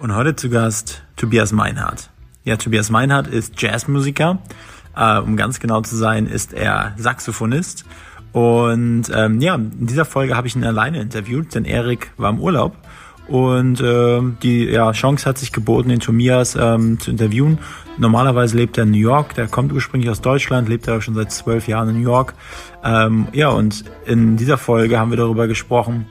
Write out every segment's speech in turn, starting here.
Und heute zu Gast Tobias Meinhardt. Ja, Tobias Meinhardt ist Jazzmusiker. Äh, um ganz genau zu sein, ist er Saxophonist. Und ähm, ja, in dieser Folge habe ich ihn alleine interviewt, denn Erik war im Urlaub. Und äh, die ja, Chance hat sich geboten, den Tobias ähm, zu interviewen. Normalerweise lebt er in New York, der kommt ursprünglich aus Deutschland, lebt er schon seit zwölf Jahren in New York. Ähm, ja, und in dieser Folge haben wir darüber gesprochen,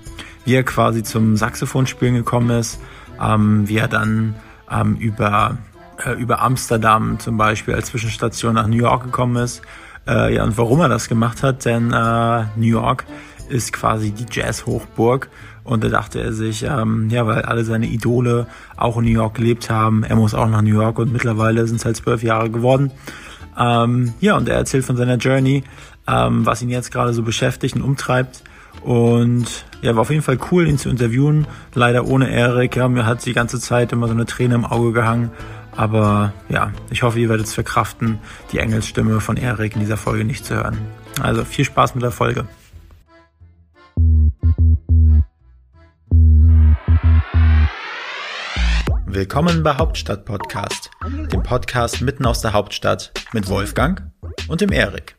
wie er quasi zum Saxophonspielen gekommen ist, ähm, wie er dann ähm, über, äh, über Amsterdam zum Beispiel als Zwischenstation nach New York gekommen ist. Äh, ja, und warum er das gemacht hat, denn äh, New York ist quasi die Jazz-Hochburg. Und da dachte er sich, ähm, ja, weil alle seine Idole auch in New York gelebt haben, er muss auch nach New York und mittlerweile sind es halt zwölf Jahre geworden. Ähm, ja, und er erzählt von seiner Journey, ähm, was ihn jetzt gerade so beschäftigt und umtreibt. Und ja, war auf jeden Fall cool, ihn zu interviewen. Leider ohne Erik. Ja, mir hat die ganze Zeit immer so eine Träne im Auge gehangen. Aber ja, ich hoffe, ihr werdet es verkraften, die Engelsstimme von Erik in dieser Folge nicht zu hören. Also viel Spaß mit der Folge. Willkommen bei Hauptstadt Podcast, dem Podcast mitten aus der Hauptstadt mit Wolfgang und dem Erik.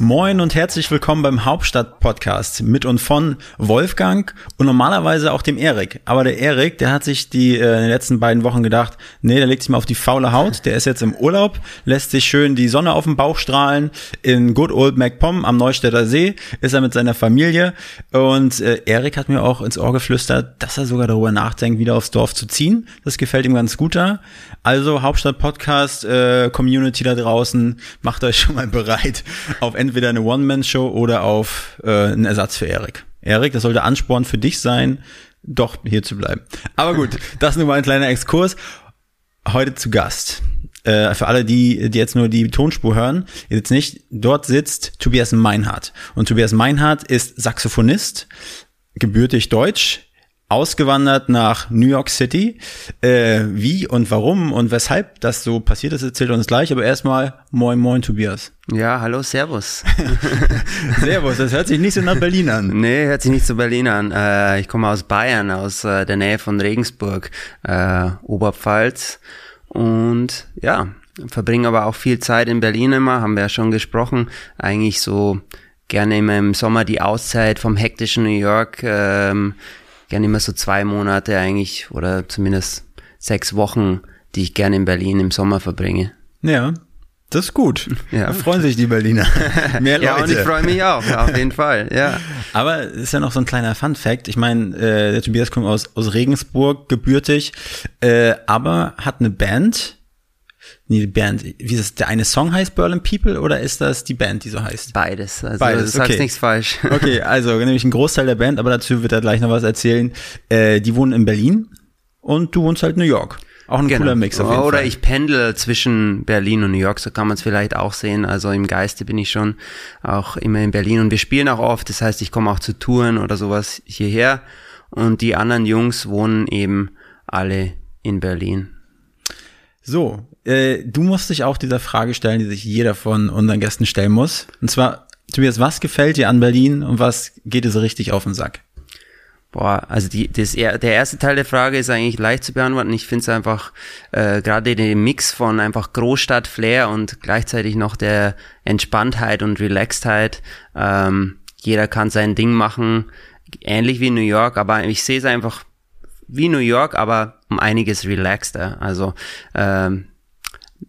Moin und herzlich willkommen beim Hauptstadt-Podcast mit und von Wolfgang und normalerweise auch dem Erik. Aber der Erik, der hat sich die äh, in den letzten beiden Wochen gedacht, nee, der legt sich mal auf die faule Haut. Der ist jetzt im Urlaub, lässt sich schön die Sonne auf dem Bauch strahlen. In Good Old MacPom am Neustädter See ist er mit seiner Familie. Und äh, Erik hat mir auch ins Ohr geflüstert, dass er sogar darüber nachdenkt, wieder aufs Dorf zu ziehen. Das gefällt ihm ganz gut da. Also Hauptstadt-Podcast, äh, Community da draußen, macht euch schon mal bereit auf entweder eine One-Man-Show oder auf äh, einen Ersatz für Erik. Erik, das sollte Ansporn für dich sein, doch hier zu bleiben. Aber gut, das nur mal ein kleiner Exkurs. Heute zu Gast. Äh, für alle, die, die jetzt nur die Tonspur hören, jetzt nicht, dort sitzt Tobias Meinhardt. Und Tobias Meinhardt ist Saxophonist, gebürtig deutsch, ausgewandert nach New York City. Äh, wie und warum und weshalb das so passiert ist, erzählt uns gleich. Aber erstmal Moin Moin Tobias. Ja, hallo, Servus. servus, das hört sich nicht so nach Berlin an. Nee, hört sich nicht so Berlin an. Äh, ich komme aus Bayern, aus äh, der Nähe von Regensburg, äh, Oberpfalz. Und ja, verbringe aber auch viel Zeit in Berlin immer, haben wir ja schon gesprochen. Eigentlich so gerne immer im Sommer die Auszeit vom hektischen New York. Ähm, gerne immer so zwei Monate eigentlich oder zumindest sechs Wochen, die ich gerne in Berlin im Sommer verbringe. Ja, das ist gut. Ja. Da freuen sich die Berliner. Mehr Leute. Ja, und ich freue mich auch, auf jeden Fall, ja. Aber es ist ja noch so ein kleiner Fun-Fact. Ich meine, äh, der Tobias kommt aus, aus Regensburg, gebürtig, äh, aber hat eine Band, Nee, die Band. Wie ist das? Der eine Song heißt Berlin People oder ist das die Band, die so heißt? Beides. Also Beides. Du sagst nichts falsch. Okay, also nämlich ein Großteil der Band, aber dazu wird er gleich noch was erzählen. Äh, die wohnen in Berlin und du wohnst halt in New York. Auch ein genau. cooler Mix auf jeden Oder Fall. ich pendel zwischen Berlin und New York, so kann man es vielleicht auch sehen. Also im Geiste bin ich schon auch immer in Berlin und wir spielen auch oft. Das heißt, ich komme auch zu Touren oder sowas hierher und die anderen Jungs wohnen eben alle in Berlin. So, äh, du musst dich auch dieser Frage stellen, die sich jeder von unseren Gästen stellen muss. Und zwar, Tobias, was gefällt dir an Berlin und was geht dir so richtig auf den Sack? Boah, also die, das, der erste Teil der Frage ist eigentlich leicht zu beantworten. Ich finde es einfach äh, gerade den Mix von einfach Großstadt-Flair und gleichzeitig noch der Entspanntheit und Relaxedheit. Ähm, jeder kann sein Ding machen, ähnlich wie New York, aber ich sehe es einfach wie New York, aber um einiges relaxter. Also ähm,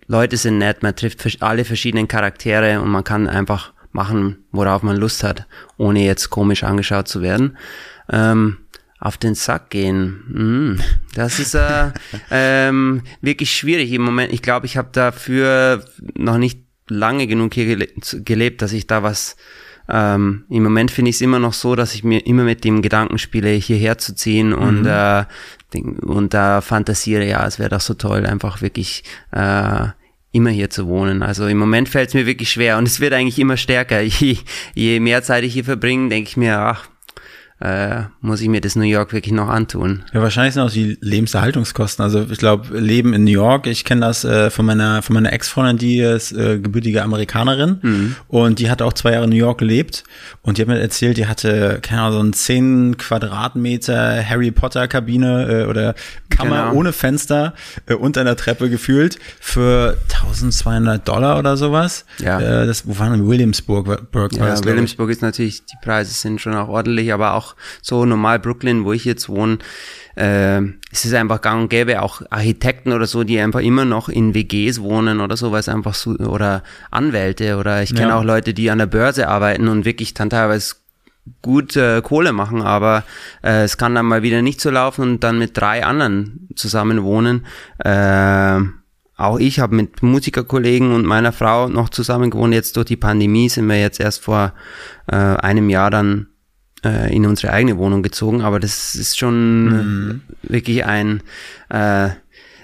Leute sind nett, man trifft alle verschiedenen Charaktere und man kann einfach machen, worauf man Lust hat, ohne jetzt komisch angeschaut zu werden. Ähm, auf den Sack gehen, mm, das ist äh, ähm, wirklich schwierig im Moment. Ich glaube, ich habe dafür noch nicht lange genug hier gelebt, dass ich da was ähm, Im Moment finde ich es immer noch so, dass ich mir immer mit dem Gedanken spiele, hierher zu ziehen und, mhm. Äh, und da fantasiere, ja, es wäre doch so toll, einfach wirklich äh, immer hier zu wohnen. Also im Moment fällt es mir wirklich schwer und es wird eigentlich immer stärker. Je, je mehr Zeit ich hier verbringe, denke ich mir, ach, äh, muss ich mir das New York wirklich noch antun. Ja, wahrscheinlich sind auch die Lebenserhaltungskosten. Also ich glaube, Leben in New York, ich kenne das äh, von meiner von meiner Ex-Freundin, die ist äh, gebürtige Amerikanerin mhm. und die hat auch zwei Jahre in New York gelebt und die hat mir erzählt, die hatte, keine Ahnung, so ein 10 Quadratmeter Harry Potter Kabine äh, oder Kammer genau. ohne Fenster äh, unter einer Treppe gefühlt für 1200 Dollar oder sowas. Ja. Äh, das, wo waren wir? Williamsburg. Burg, ja, Williamsburg ist natürlich, die Preise sind schon auch ordentlich, aber auch so normal Brooklyn, wo ich jetzt wohne, äh, es ist einfach gang und gäbe, auch Architekten oder so, die einfach immer noch in WGs wohnen oder so, weil es einfach so, oder Anwälte oder ich kenne ja. auch Leute, die an der Börse arbeiten und wirklich dann teilweise gut äh, Kohle machen, aber äh, es kann dann mal wieder nicht so laufen und dann mit drei anderen zusammen wohnen. Äh, auch ich habe mit Musikerkollegen und meiner Frau noch zusammen gewohnt. Jetzt durch die Pandemie sind wir jetzt erst vor äh, einem Jahr dann äh, in unsere eigene Wohnung gezogen, aber das ist schon mhm. wirklich ein äh,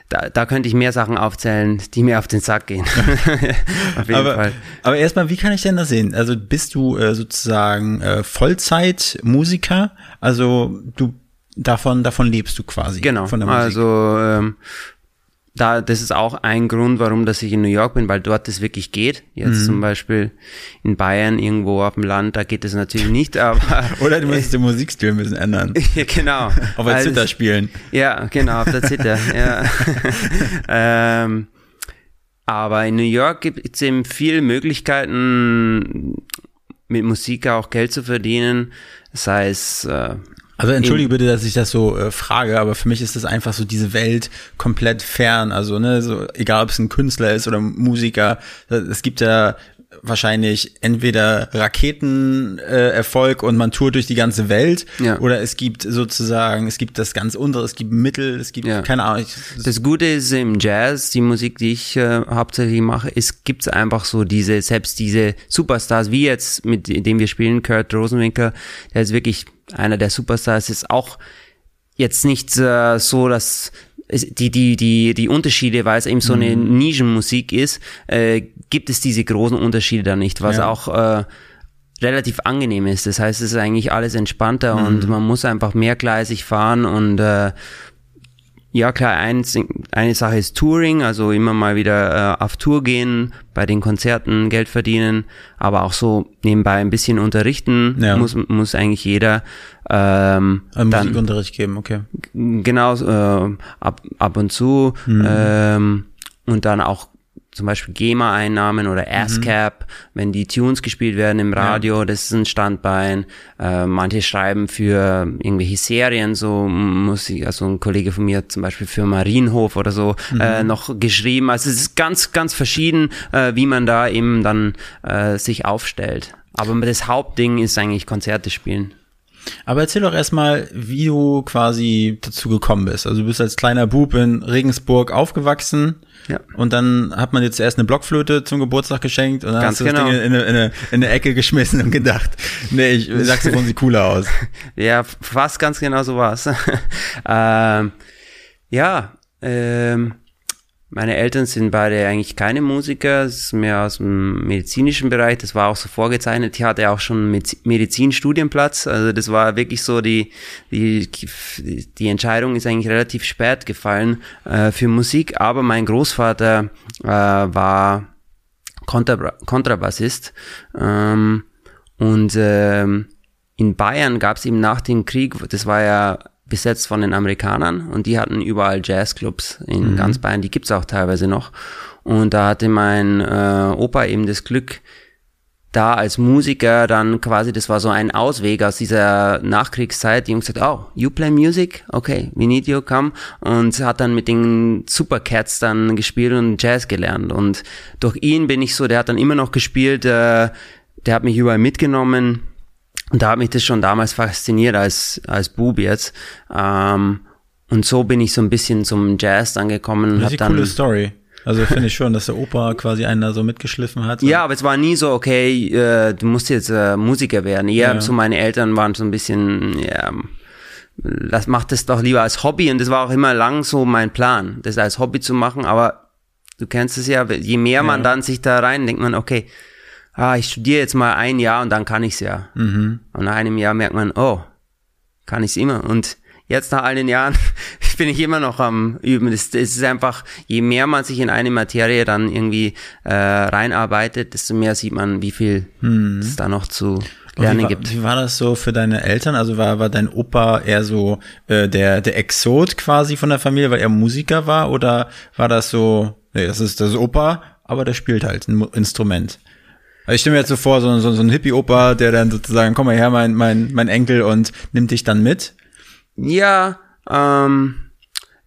da, da könnte ich mehr Sachen aufzählen, die mir auf den Sack gehen. auf jeden aber, Fall. Aber erstmal, wie kann ich denn das sehen? Also bist du äh, sozusagen äh, Vollzeit-Musiker? Also du davon davon lebst du quasi. Genau. Von der Musik. Also ähm, da, das ist auch ein Grund, warum dass ich in New York bin, weil dort das wirklich geht. Jetzt mhm. zum Beispiel in Bayern irgendwo auf dem Land, da geht es natürlich nicht, aber. Oder du musst den Musikstil ein bisschen ändern. ja, genau. auf der also, Zither spielen. Ja, genau, auf der Zither, ja. ähm, aber in New York gibt es eben viele Möglichkeiten, mit Musik auch Geld zu verdienen. Sei es äh, also entschuldige bitte, dass ich das so äh, frage, aber für mich ist das einfach so diese Welt komplett fern. Also ne, so egal ob es ein Künstler ist oder Musiker, es gibt ja wahrscheinlich entweder Raketenerfolg äh, und man tourt durch die ganze Welt ja. oder es gibt sozusagen, es gibt das ganz untere, es gibt Mittel, es gibt ja. keine Ahnung. Das Gute ist im Jazz, die Musik, die ich äh, hauptsächlich mache, es gibt einfach so diese, selbst diese Superstars, wie jetzt mit dem wir spielen, Kurt Rosenwinkel, der ist wirklich einer der Superstars, ist auch jetzt nicht äh, so, dass die, die, die, die Unterschiede, weil es eben so eine mhm. Nischenmusik ist, äh, gibt es diese großen Unterschiede da nicht, was ja. auch äh, relativ angenehm ist. Das heißt, es ist eigentlich alles entspannter mhm. und man muss einfach mehrgleisig fahren und äh, ja klar, eins, eine Sache ist Touring, also immer mal wieder äh, auf Tour gehen, bei den Konzerten Geld verdienen, aber auch so nebenbei ein bisschen unterrichten ja. muss, muss eigentlich jeder. Ähm, Ein dann, Musikunterricht geben, okay. Genau, äh, ab, ab und zu mhm. ähm, und dann auch zum Beispiel GEMA-Einnahmen oder ASCAP, mhm. wenn die Tunes gespielt werden im Radio, ja. das ist ein Standbein. Äh, manche schreiben für irgendwelche Serien, so Musik, also ein Kollege von mir zum Beispiel für Marienhof oder so mhm. äh, noch geschrieben. Also es ist ganz, ganz verschieden, äh, wie man da eben dann äh, sich aufstellt. Aber das Hauptding ist eigentlich Konzerte spielen. Aber erzähl doch erstmal, wie du quasi dazu gekommen bist. Also du bist als kleiner Bub in Regensburg aufgewachsen. Ja. Und dann hat man jetzt erst eine Blockflöte zum Geburtstag geschenkt und dann Ganz hast du genau. das Ding in, in, in, eine, in eine Ecke geschmissen und gedacht, nee, ich, Saxophon sieht cooler aus. ja, fast ganz genau so war's. ähm, ja, ähm, meine Eltern sind beide eigentlich keine Musiker, es ist mehr aus dem medizinischen Bereich, das war auch so vorgezeichnet. Ich hatte auch schon Medizinstudienplatz, also das war wirklich so, die, die, die Entscheidung ist eigentlich relativ spät gefallen äh, für Musik, aber mein Großvater äh, war Kontra Kontrabassist ähm, und ähm, in Bayern gab es eben nach dem Krieg, das war ja besetzt von den Amerikanern und die hatten überall Jazzclubs in mhm. ganz Bayern, die gibt's auch teilweise noch. Und da hatte mein äh, Opa eben das Glück, da als Musiker dann quasi, das war so ein Ausweg aus dieser Nachkriegszeit, die haben gesagt, oh, you play music? Okay, we need you, come. Und hat dann mit den Supercats dann gespielt und Jazz gelernt. Und durch ihn bin ich so, der hat dann immer noch gespielt, äh, der hat mich überall mitgenommen und da hat mich das schon damals fasziniert als, als Bub jetzt. Ähm, und so bin ich so ein bisschen zum Jazz dann gekommen. Das ist eine coole Story. Also finde ich schon, dass der Opa quasi einen da so mitgeschliffen hat. Ja, aber es war nie so, okay, äh, du musst jetzt äh, Musiker werden. Eher ja. so meine Eltern waren so ein bisschen, ja, das macht es doch lieber als Hobby und das war auch immer lang so mein Plan, das als Hobby zu machen, aber Du kennst es ja, je mehr man dann sich da rein, denkt man, okay, ah, ich studiere jetzt mal ein Jahr und dann kann ich's ja. Mhm. Und nach einem Jahr merkt man, oh, kann ich's immer. Und jetzt nach all den Jahren bin ich immer noch am Üben. Es, es ist einfach, je mehr man sich in eine Materie dann irgendwie äh, reinarbeitet, desto mehr sieht man, wie viel es da noch zu lernen wie, gibt. wie war das so für deine Eltern? Also war, war dein Opa eher so äh, der, der Exot quasi von der Familie, weil er Musiker war? Oder war das so, nee, das ist das Opa, aber der spielt halt ein Instrument? Also ich stelle mir jetzt so vor, so, so, so ein Hippie-Opa, der dann sozusagen, komm mal her, mein, mein, mein Enkel und nimmt dich dann mit. Ja, ähm,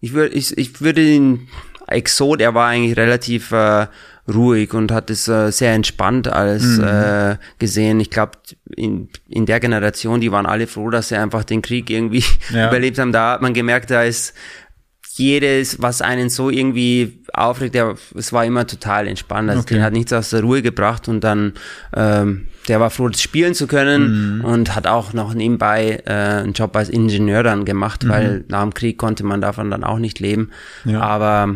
ich würde ich, ich würde den Exot, er war eigentlich relativ äh, ruhig und hat es äh, sehr entspannt alles äh, gesehen. Ich glaube, in, in der Generation, die waren alle froh, dass sie einfach den Krieg irgendwie Ja. überlebt haben. Da hat man gemerkt, da ist jedes, was einen so irgendwie aufregt, der, es war immer total entspannt. Also Okay. den hat nichts aus der Ruhe gebracht und dann, ähm, der war froh, das spielen zu können Mhm. und hat auch noch nebenbei äh, einen Job als Ingenieur dann gemacht, weil nach dem Krieg konnte man davon dann auch nicht leben. Mhm. Ja. Aber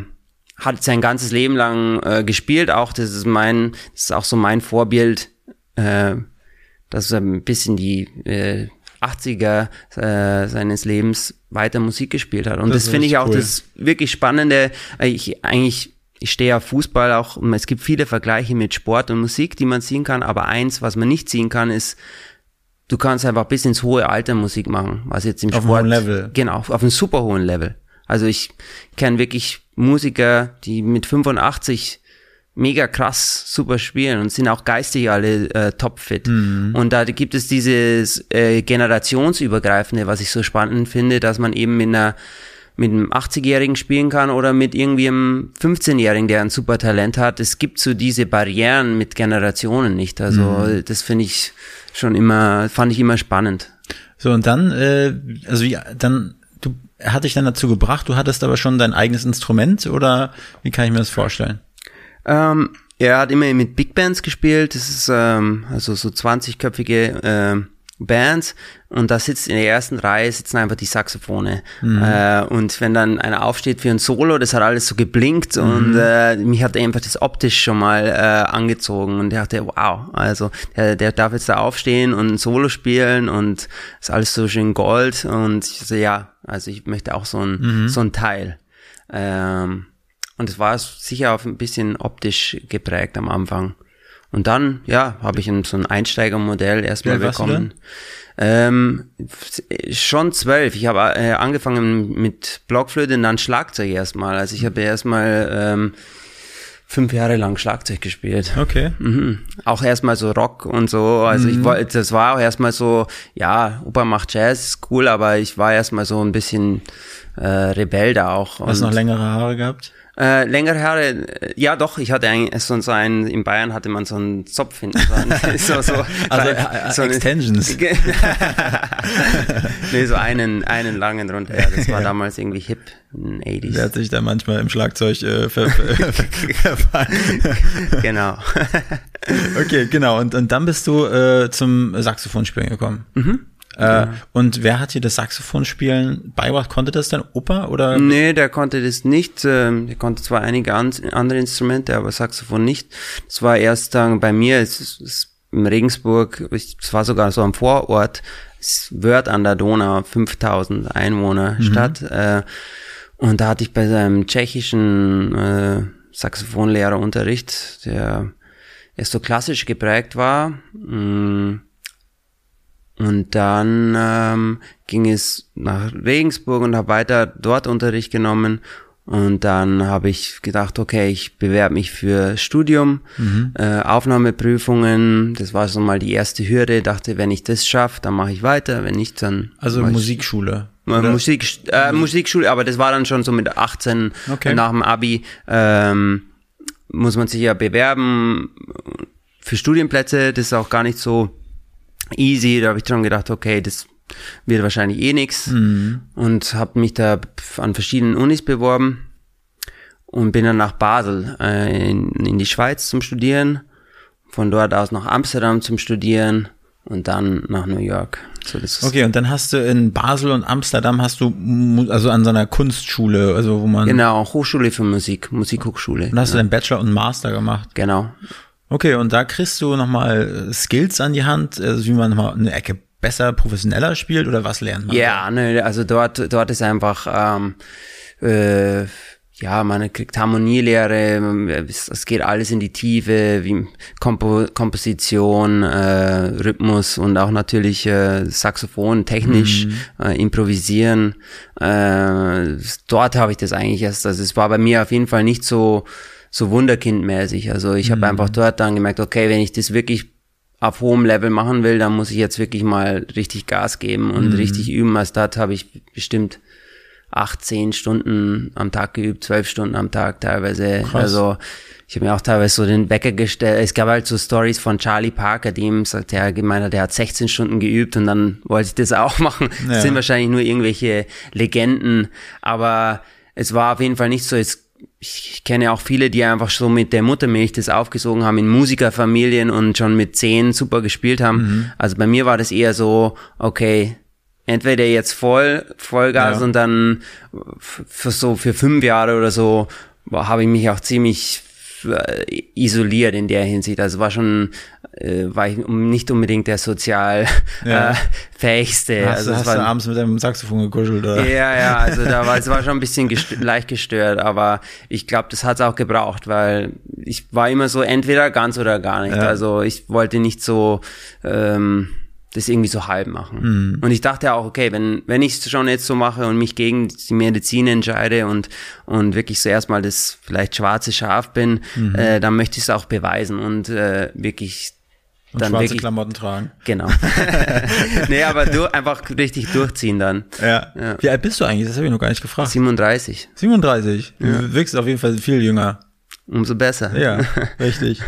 hat sein ganzes Leben lang äh, gespielt, auch das ist mein, das ist auch so mein Vorbild, äh, dass er ein bisschen die äh, 80er äh, seines Lebens weiter Musik gespielt hat. Und Das das, finde ich auch cool. das wirklich Spannende. Ich eigentlich, ich stehe auf Fußball auch, es gibt viele Vergleiche mit Sport und Musik, die man ziehen kann, aber eins, was man nicht ziehen kann, ist, du kannst einfach bis ins hohe Alter Musik machen, was jetzt im Auf einem Sport hohen Level. Genau, auf einem super hohen Level. Also ich kenne wirklich Musiker, die mit 85 mega krass super spielen und sind auch geistig alle äh, topfit. Und da gibt es dieses äh, generationsübergreifende, was ich so spannend finde, dass man eben mit einer mit einem 80-Jährigen spielen kann oder mit irgendwie einem 15-Jährigen, der ein super Talent hat. Es gibt so diese Barrieren mit Generationen nicht. Also das finde ich schon immer, fand ich immer spannend. So, und dann, äh, also ja, dann, du, hat dich dann dazu gebracht, du hattest aber schon dein eigenes Instrument oder wie kann ich mir das vorstellen? Ähm, er hat immer mit Big Bands gespielt. Das ist ähm, also so 20-köpfige ähm, Bands. Und da sitzt in der ersten Reihe sitzen einfach die Saxophone. Äh, und wenn dann einer aufsteht für ein Solo, das hat alles so geblinkt und äh, mich hat einfach das optisch schon mal äh, angezogen und ich dachte, wow, also der, der darf jetzt da aufstehen und ein Solo spielen und ist alles so schön Gold. Und ich so, ja, also ich möchte auch so ein, so ein Teil. Ähm, und es war sicher auf ein bisschen optisch geprägt am Anfang. Und dann, ja, habe ich ein, so ein Einsteigermodell erstmal du bekommen. Ähm, f- schon zwölf. Ich habe äh, angefangen mit Blockflöte und dann Schlagzeug erstmal. Also ich habe erstmal ähm, fünf Jahre lang Schlagzeug gespielt. Okay. Mhm. Auch erstmal so Rock und so. Also ich wollte, das war auch erstmal so, ja, Opa macht Jazz, cool, aber ich war erstmal so ein bisschen äh, Rebell da auch. Hast du noch längere Haare gehabt? Äh, längere Haare, äh, ja doch, ich hatte eigentlich so so einen, in Bayern hatte man so einen Zopf hinten dran. so, so, Also, so, äh, so Extensions. Nee, so einen, einen langen drunter, ja, das war damals irgendwie hip in den 80s. Der hat sich da manchmal im Schlagzeug äh, ver genau. okay, genau. Und, und dann bist du äh, zum Saxophonspielen gekommen. Äh, Und wer hat dir das Saxophonspielen beigebracht? Konnte das dein Opa oder? Nee, der konnte das nicht. ähm, Der konnte zwar einige an, andere Instrumente, aber Saxophon nicht. Das war erst dann bei mir, es ist, in Regensburg, es war sogar so am Vorort, es Wörth an der Donau, 5000 Einwohner Stadt. Äh, und da hatte ich bei seinem tschechischen äh, Saxophonlehrer Unterricht, der erst so klassisch geprägt war. Mm, und dann ähm, ging es nach Regensburg und habe weiter dort Unterricht genommen. Und dann habe ich gedacht, okay, ich bewerbe mich für Studium, äh, Aufnahmeprüfungen. Das war so mal die erste Hürde. Dachte, wenn ich das schaffe, dann mache ich weiter. Wenn nicht, dann Also Musikschule. äh, oder? Musik, äh, Musikschule, aber das war dann schon so mit 18 Okay. nach dem Abi. Ähm, muss man sich ja bewerben für Studienplätze. Das ist auch gar nicht so easy. Da habe ich schon gedacht, okay, das wird wahrscheinlich eh nix und habe mich da an verschiedenen Unis beworben und bin dann nach Basel äh, in, in die Schweiz zum Studieren, von dort aus nach Amsterdam zum Studieren und dann nach New York. So, Okay, und dann hast du in Basel und Amsterdam hast du also an so einer Kunstschule, also wo man Genau, Hochschule für Musik, Musikhochschule. und hast du deinen Bachelor und Master gemacht. Genau. Okay, und da kriegst du nochmal Skills an die Hand, also wie man nochmal eine Ecke besser, professioneller spielt oder was lernt man? Ja, ne, also dort, dort ist einfach, ähm, äh, ja, man kriegt Harmonielehre, es, es geht alles in die Tiefe, wie Kompo Komposition, äh, Rhythmus und auch natürlich äh, Saxophon, technisch, äh, improvisieren. Äh, dort habe ich das eigentlich erst, also es war bei mir auf jeden Fall nicht so, so wunderkindmäßig. Also ich habe einfach dort dann gemerkt, okay, wenn ich das wirklich auf hohem Level machen will, dann muss ich jetzt wirklich mal richtig Gas geben und richtig üben. Als dort habe ich bestimmt acht, zehn Stunden am Tag geübt, zwölf Stunden am Tag teilweise. Also ich habe mir auch teilweise so den Wecker gestellt. Es gab halt so Stories von Charlie Parker, dem sagt der gemeint hat, der hat 16 Stunden geübt und dann wollte ich das auch machen. Ja. Das sind wahrscheinlich nur irgendwelche Legenden, aber es war auf jeden Fall nicht so. Es ich kenne auch viele, die einfach so mit der Muttermilch das aufgesogen haben in Musikerfamilien und schon mit zehn super gespielt haben. Also bei mir war das eher so, okay, entweder jetzt voll, Vollgas Ja. und dann für so für fünf Jahre oder so habe ich mich auch ziemlich isoliert in der Hinsicht. Also war schon, äh, war ich nicht unbedingt der sozial Ja. äh, fähigste. Hast, also hast war, du abends mit deinem Saxophon gekuschelt, oder? ja, ja, also da war es war schon ein bisschen gest leicht gestört, aber ich glaube, das hat es auch gebraucht, weil ich war immer so entweder ganz oder gar nicht. Ja. Also ich wollte nicht so ähm, das irgendwie so halb machen. Und ich dachte auch, okay, wenn wenn ich es schon jetzt so mache und mich gegen die Medizin entscheide und und wirklich so erstmal das vielleicht schwarze Schaf bin, äh, dann möchte ich es auch beweisen und äh, wirklich Und dann schwarze wirklich Klamotten tragen. genau. nee, aber du einfach richtig durchziehen dann. Ja. Ja. Wie alt bist du eigentlich? Das habe ich noch gar nicht gefragt. 37. 37. Du wirkst auf jeden Fall viel jünger. Umso besser. Ja, richtig.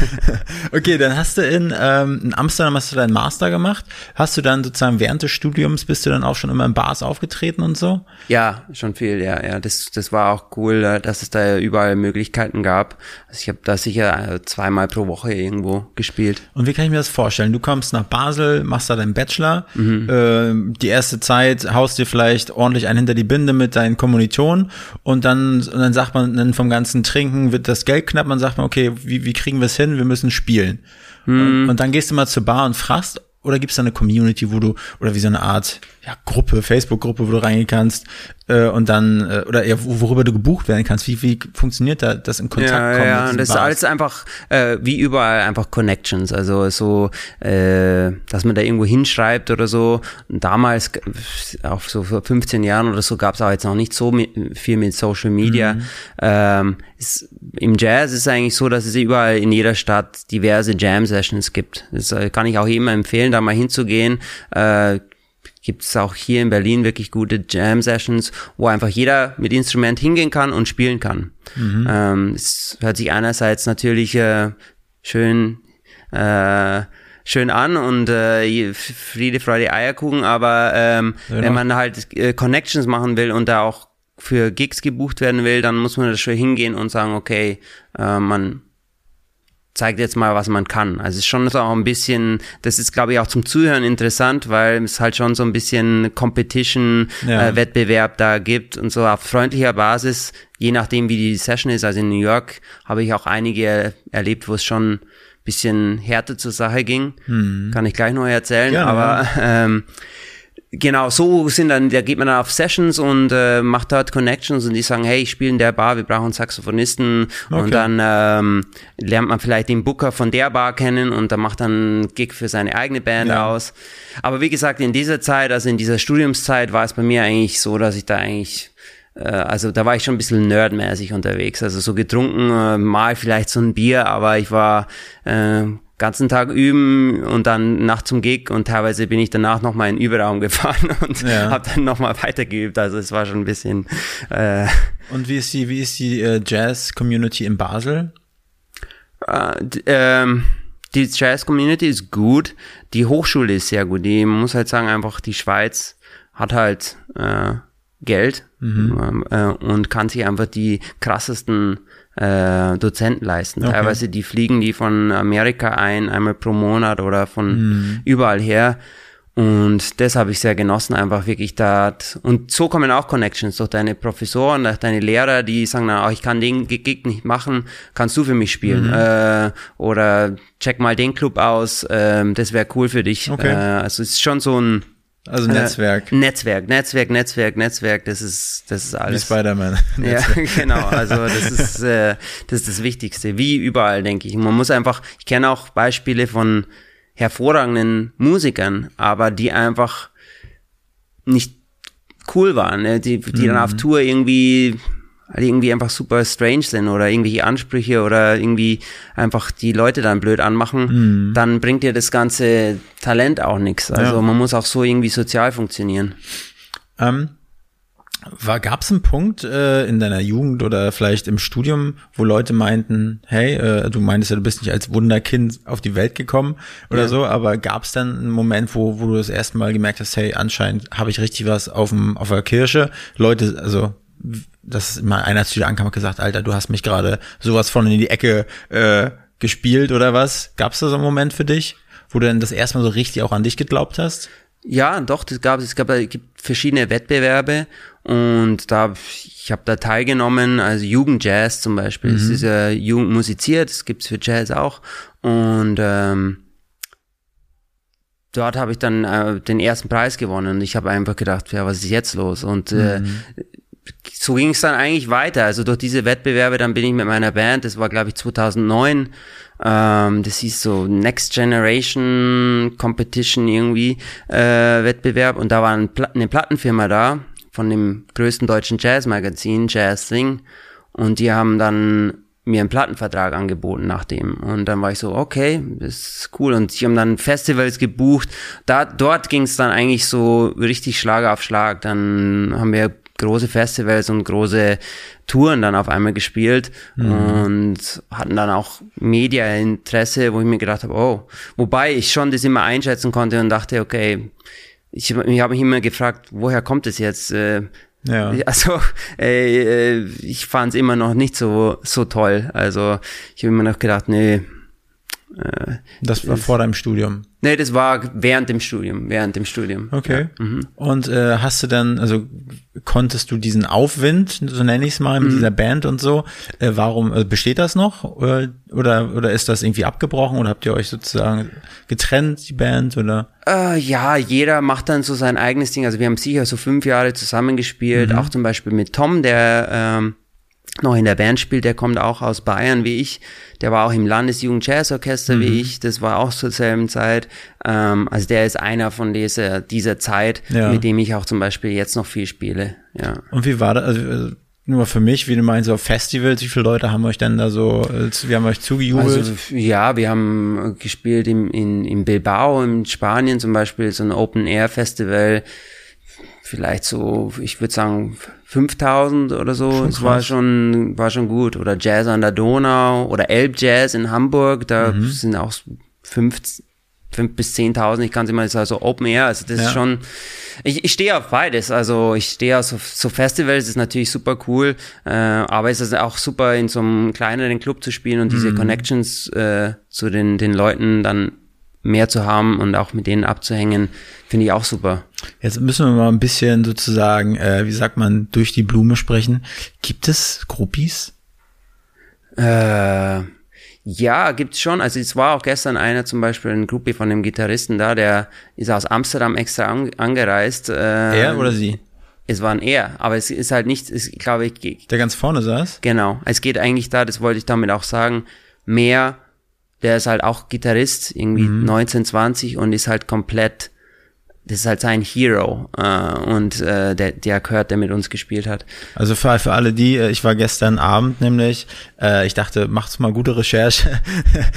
okay, dann hast du in, ähm, in Amsterdam hast du deinen Master gemacht. Hast du dann sozusagen während des Studiums bist du dann auch schon immer in Bars aufgetreten und so? Ja, schon viel, ja, ja. Das, das war auch cool, äh, dass es da überall Möglichkeiten gab. Also ich habe da sicher äh, zweimal pro Woche irgendwo gespielt. Und wie kann ich mir das vorstellen? Du kommst nach Basel, machst da deinen Bachelor, ähm, die erste Zeit haust dir vielleicht ordentlich einen hinter die Binde mit deinen Kommilitonen und dann, und dann sagt man dann vom ganzen Trinken wird das Geld knapp, man sagt man, okay, wie, wie kriegen wir es hin? Wir müssen spielen. Und, und dann gehst du mal zur Bar und fragst, oder gibt es da eine Community, wo du, oder wie so eine Art ja, Gruppe, Facebook-Gruppe, wo du reingehen kannst äh, und dann, äh, oder wo- worüber du gebucht werden kannst. Wie, wie funktioniert da das in Kontakt Ja, kommen? mit ja, und das ist Bars? alles einfach, äh, wie überall, einfach Connections. Also so, äh, dass man da irgendwo hinschreibt oder so. Und damals, auch so vor 15 Jahren oder so, gab es auch jetzt noch nicht so mi- viel mit Social Media. Ähm, ist, Im Jazz ist es eigentlich so, dass es überall in jeder Stadt diverse Jam-Sessions gibt. Das äh, kann ich auch immer empfehlen, da mal hinzugehen. Äh, gibt es auch hier in Berlin wirklich gute Jam-Sessions, wo einfach jeder mit Instrument hingehen kann und spielen kann. Ähm, es hört sich einerseits natürlich äh, schön äh, schön an und äh, Friede, Freude, Eierkuchen, aber ähm, Genau. wenn man halt äh, Connections machen will und da auch für Gigs gebucht werden will, dann muss man da schon hingehen und sagen, okay, äh, man zeigt jetzt mal, was man kann. Also es ist schon so auch ein bisschen, das ist glaube ich auch zum Zuhören interessant, weil es halt schon so ein bisschen Competition, Ja. äh, Wettbewerb da gibt und so auf freundlicher Basis, je nachdem wie die Session ist. Also in New York habe ich auch einige erlebt, wo es schon ein bisschen härter zur Sache ging. Kann ich gleich noch erzählen, Gerne, aber ähm, Genau, so sind dann, da geht man dann auf Sessions und äh, macht dort Connections und die sagen, hey, ich spiele in der Bar, wir brauchen einen Saxophonisten Okay. und dann ähm, lernt man vielleicht den Booker von der Bar kennen und dann macht dann einen Gig für seine eigene Band Ja. aus. Aber wie gesagt, in dieser Zeit, also in dieser Studiumszeit war es bei mir eigentlich so, dass ich da eigentlich äh, also da war ich schon ein bisschen nerdmäßig unterwegs, also so getrunken, äh, mal vielleicht so ein Bier, aber ich war äh, ganzen Tag üben und dann nachts zum Gig und teilweise bin ich danach nochmal in den Überraum gefahren und Ja. habe dann nochmal weitergeübt, also es war schon ein bisschen äh, Und wie ist die, wie ist die äh, Jazz-Community in Basel? Äh, ähm, die Jazz-Community ist gut, die Hochschule ist sehr gut. Die muss halt sagen, einfach die Schweiz hat halt äh, Geld mhm. äh, und kann sich einfach die krassesten äh, Dozenten leisten. Okay. Teilweise die fliegen die von Amerika ein, einmal pro Monat oder von mhm. überall her. Und das habe ich sehr genossen, einfach wirklich da. Und so kommen auch Connections durch deine Professoren, durch deine Lehrer, die sagen dann, oh, ich kann den Gig nicht machen, kannst du für mich spielen? Mhm. Äh, oder check mal den Club aus, äh, das wäre cool für dich. Okay. Äh, also es ist schon so ein also Netzwerk. Äh, Netzwerk, Netzwerk, Netzwerk, Netzwerk, das ist, das ist alles. Wie Spider-Man. ja, genau. Also das ist, äh, das ist das Wichtigste. Wie überall, denke ich. Man muss einfach, ich kenne auch Beispiele von hervorragenden Musikern, aber die einfach nicht cool waren, ne? die, die mhm. dann auf Tour irgendwie irgendwie einfach super strange sind oder irgendwelche Ansprüche oder irgendwie einfach die Leute dann blöd anmachen, mhm. dann bringt dir das ganze Talent auch nichts. Also ja. man muss auch so irgendwie sozial funktionieren. Ähm, war gab es einen Punkt äh, in deiner Jugend oder vielleicht im Studium, wo Leute meinten, hey, äh, du meintest ja, du bist nicht als Wunderkind auf die Welt gekommen oder ja. so, aber gab es dann einen Moment, wo, wo du das erste Mal gemerkt hast, hey, anscheinend habe ich richtig was auf dem auf der Kirsche. Leute, also dass mal einer zu dir ankam und gesagt, Alter, du hast mich gerade sowas von in die Ecke äh, gespielt oder was? Gab es da so einen Moment für dich, wo du dann das erste Mal so richtig auch an dich geglaubt hast? Ja, doch, das gab es. gab, es gibt verschiedene Wettbewerbe und da ich habe da teilgenommen, also Jugendjazz zum Beispiel. Es mhm. ist ja Jugend musiziert, das gibt's für Jazz auch und ähm, dort habe ich dann äh, den ersten Preis gewonnen und ich habe einfach gedacht, ja, was ist jetzt los? Und äh, mhm so ging es dann eigentlich weiter. Also durch diese Wettbewerbe, dann bin ich mit meiner Band, das war glaube ich 2009, ähm, das hieß so Next Generation Competition irgendwie, äh, Wettbewerb und da war ein Pla eine Plattenfirma da von dem größten deutschen Jazzmagazin, Jazz Thing und die haben dann mir einen Plattenvertrag angeboten nach dem. Und dann war ich so, okay, das ist cool. Und sie haben dann Festivals gebucht. Da, dort ging es dann eigentlich so richtig Schlag auf Schlag. Dann haben wir große Festivals und große Touren dann auf einmal gespielt mhm. und hatten dann auch Media-Interesse, wo ich mir gedacht habe, oh, wobei ich schon das immer einschätzen konnte und dachte, okay, ich, ich habe mich immer gefragt, woher kommt es jetzt? Äh, ja. Also äh, ich fand es immer noch nicht so so toll. Also ich habe immer noch gedacht, nee, äh, das war vor deinem Studium? Nee, das war während dem Studium, während dem Studium. Okay. Ja. Mhm. Und äh, hast du dann, also konntest du diesen Aufwind, so nenne ich es mal, mit mhm. dieser Band und so, äh, warum, äh, besteht das noch? Oder, oder, oder ist das irgendwie abgebrochen oder habt ihr euch sozusagen getrennt, die Band, oder? Äh, ja, jeder macht dann so sein eigenes Ding. Also wir haben sicher so fünf Jahre zusammengespielt, mhm. auch zum Beispiel mit Tom, der ähm, noch in der Band spielt, der kommt auch aus Bayern wie ich, der war auch im Landesjugend Jazzorchester mhm. wie ich, das war auch zur selben Zeit. Ähm, also der ist einer von dieser, dieser Zeit, ja. mit dem ich auch zum Beispiel jetzt noch viel spiele. Ja. Und wie war das? Also, also nur für mich, wie du meinst, auf Festivals, wie viele Leute haben euch denn da so, wir haben euch zugejubelt? Also, ja, wir haben gespielt im, in, in Bilbao in Spanien zum Beispiel, so ein Open-Air-Festival vielleicht so, ich würde sagen 5000 oder so. es war schon, war schon gut. Oder Jazz an der Donau oder Elb Jazz in Hamburg, da mhm. sind auch fünf, fünf bis zehntausend. Ich kann es immer sagen, so Open Air. Also das ja. ist schon, ich, ich stehe auf beides. Also ich stehe auf so, so Festivals, ist natürlich super cool, äh, aber es ist auch super in so einem kleineren Club zu spielen und diese mhm. Connections äh, zu den, den Leuten dann mehr zu haben und auch mit denen abzuhängen, finde ich auch super. Jetzt müssen wir mal ein bisschen sozusagen, äh, wie sagt man, durch die Blume sprechen. Gibt es Groupies? Äh, ja, gibt's schon. Also es war auch gestern einer zum Beispiel, ein Groupie von dem Gitarristen da, der ist aus Amsterdam extra an, angereist. Äh, er oder sie? Es war ein er, aber es ist halt nicht, es, glaube ich. Der ganz vorne saß? Genau. Es geht eigentlich da, das wollte ich damit auch sagen, mehr der ist halt auch Gitarrist, irgendwie mhm. 19, 20 und ist halt komplett das ist halt sein Hero äh, und äh, der, der gehört, der mit uns gespielt hat. Also für, für alle die, äh, ich war gestern Abend nämlich, äh, ich dachte, macht's mal gute Recherche.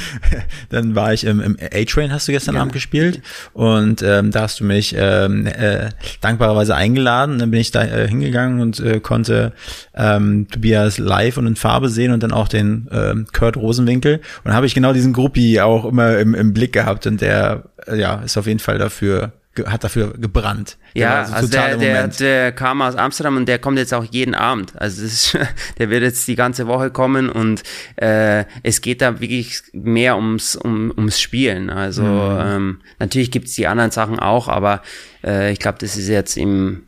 Dann war ich im, im A-Train, hast du gestern ja. Abend gespielt und ähm, da hast du mich ähm, äh, dankbarerweise eingeladen. Dann bin ich da äh, hingegangen und äh, konnte ähm, Tobias live und in Farbe sehen und dann auch den äh, Kurt Rosenwinkel. Und habe ich genau diesen Gruppi auch immer im, im Blick gehabt und der äh, ja ist auf jeden Fall dafür hat dafür gebrannt. Der ja, so also der, der, der kam aus Amsterdam und der kommt jetzt auch jeden Abend. Also ist, der wird jetzt die ganze Woche kommen und äh, es geht da wirklich mehr ums, um, ums Spielen. Also mhm. ähm, natürlich gibt's die anderen Sachen auch, aber äh, ich glaube, das ist jetzt im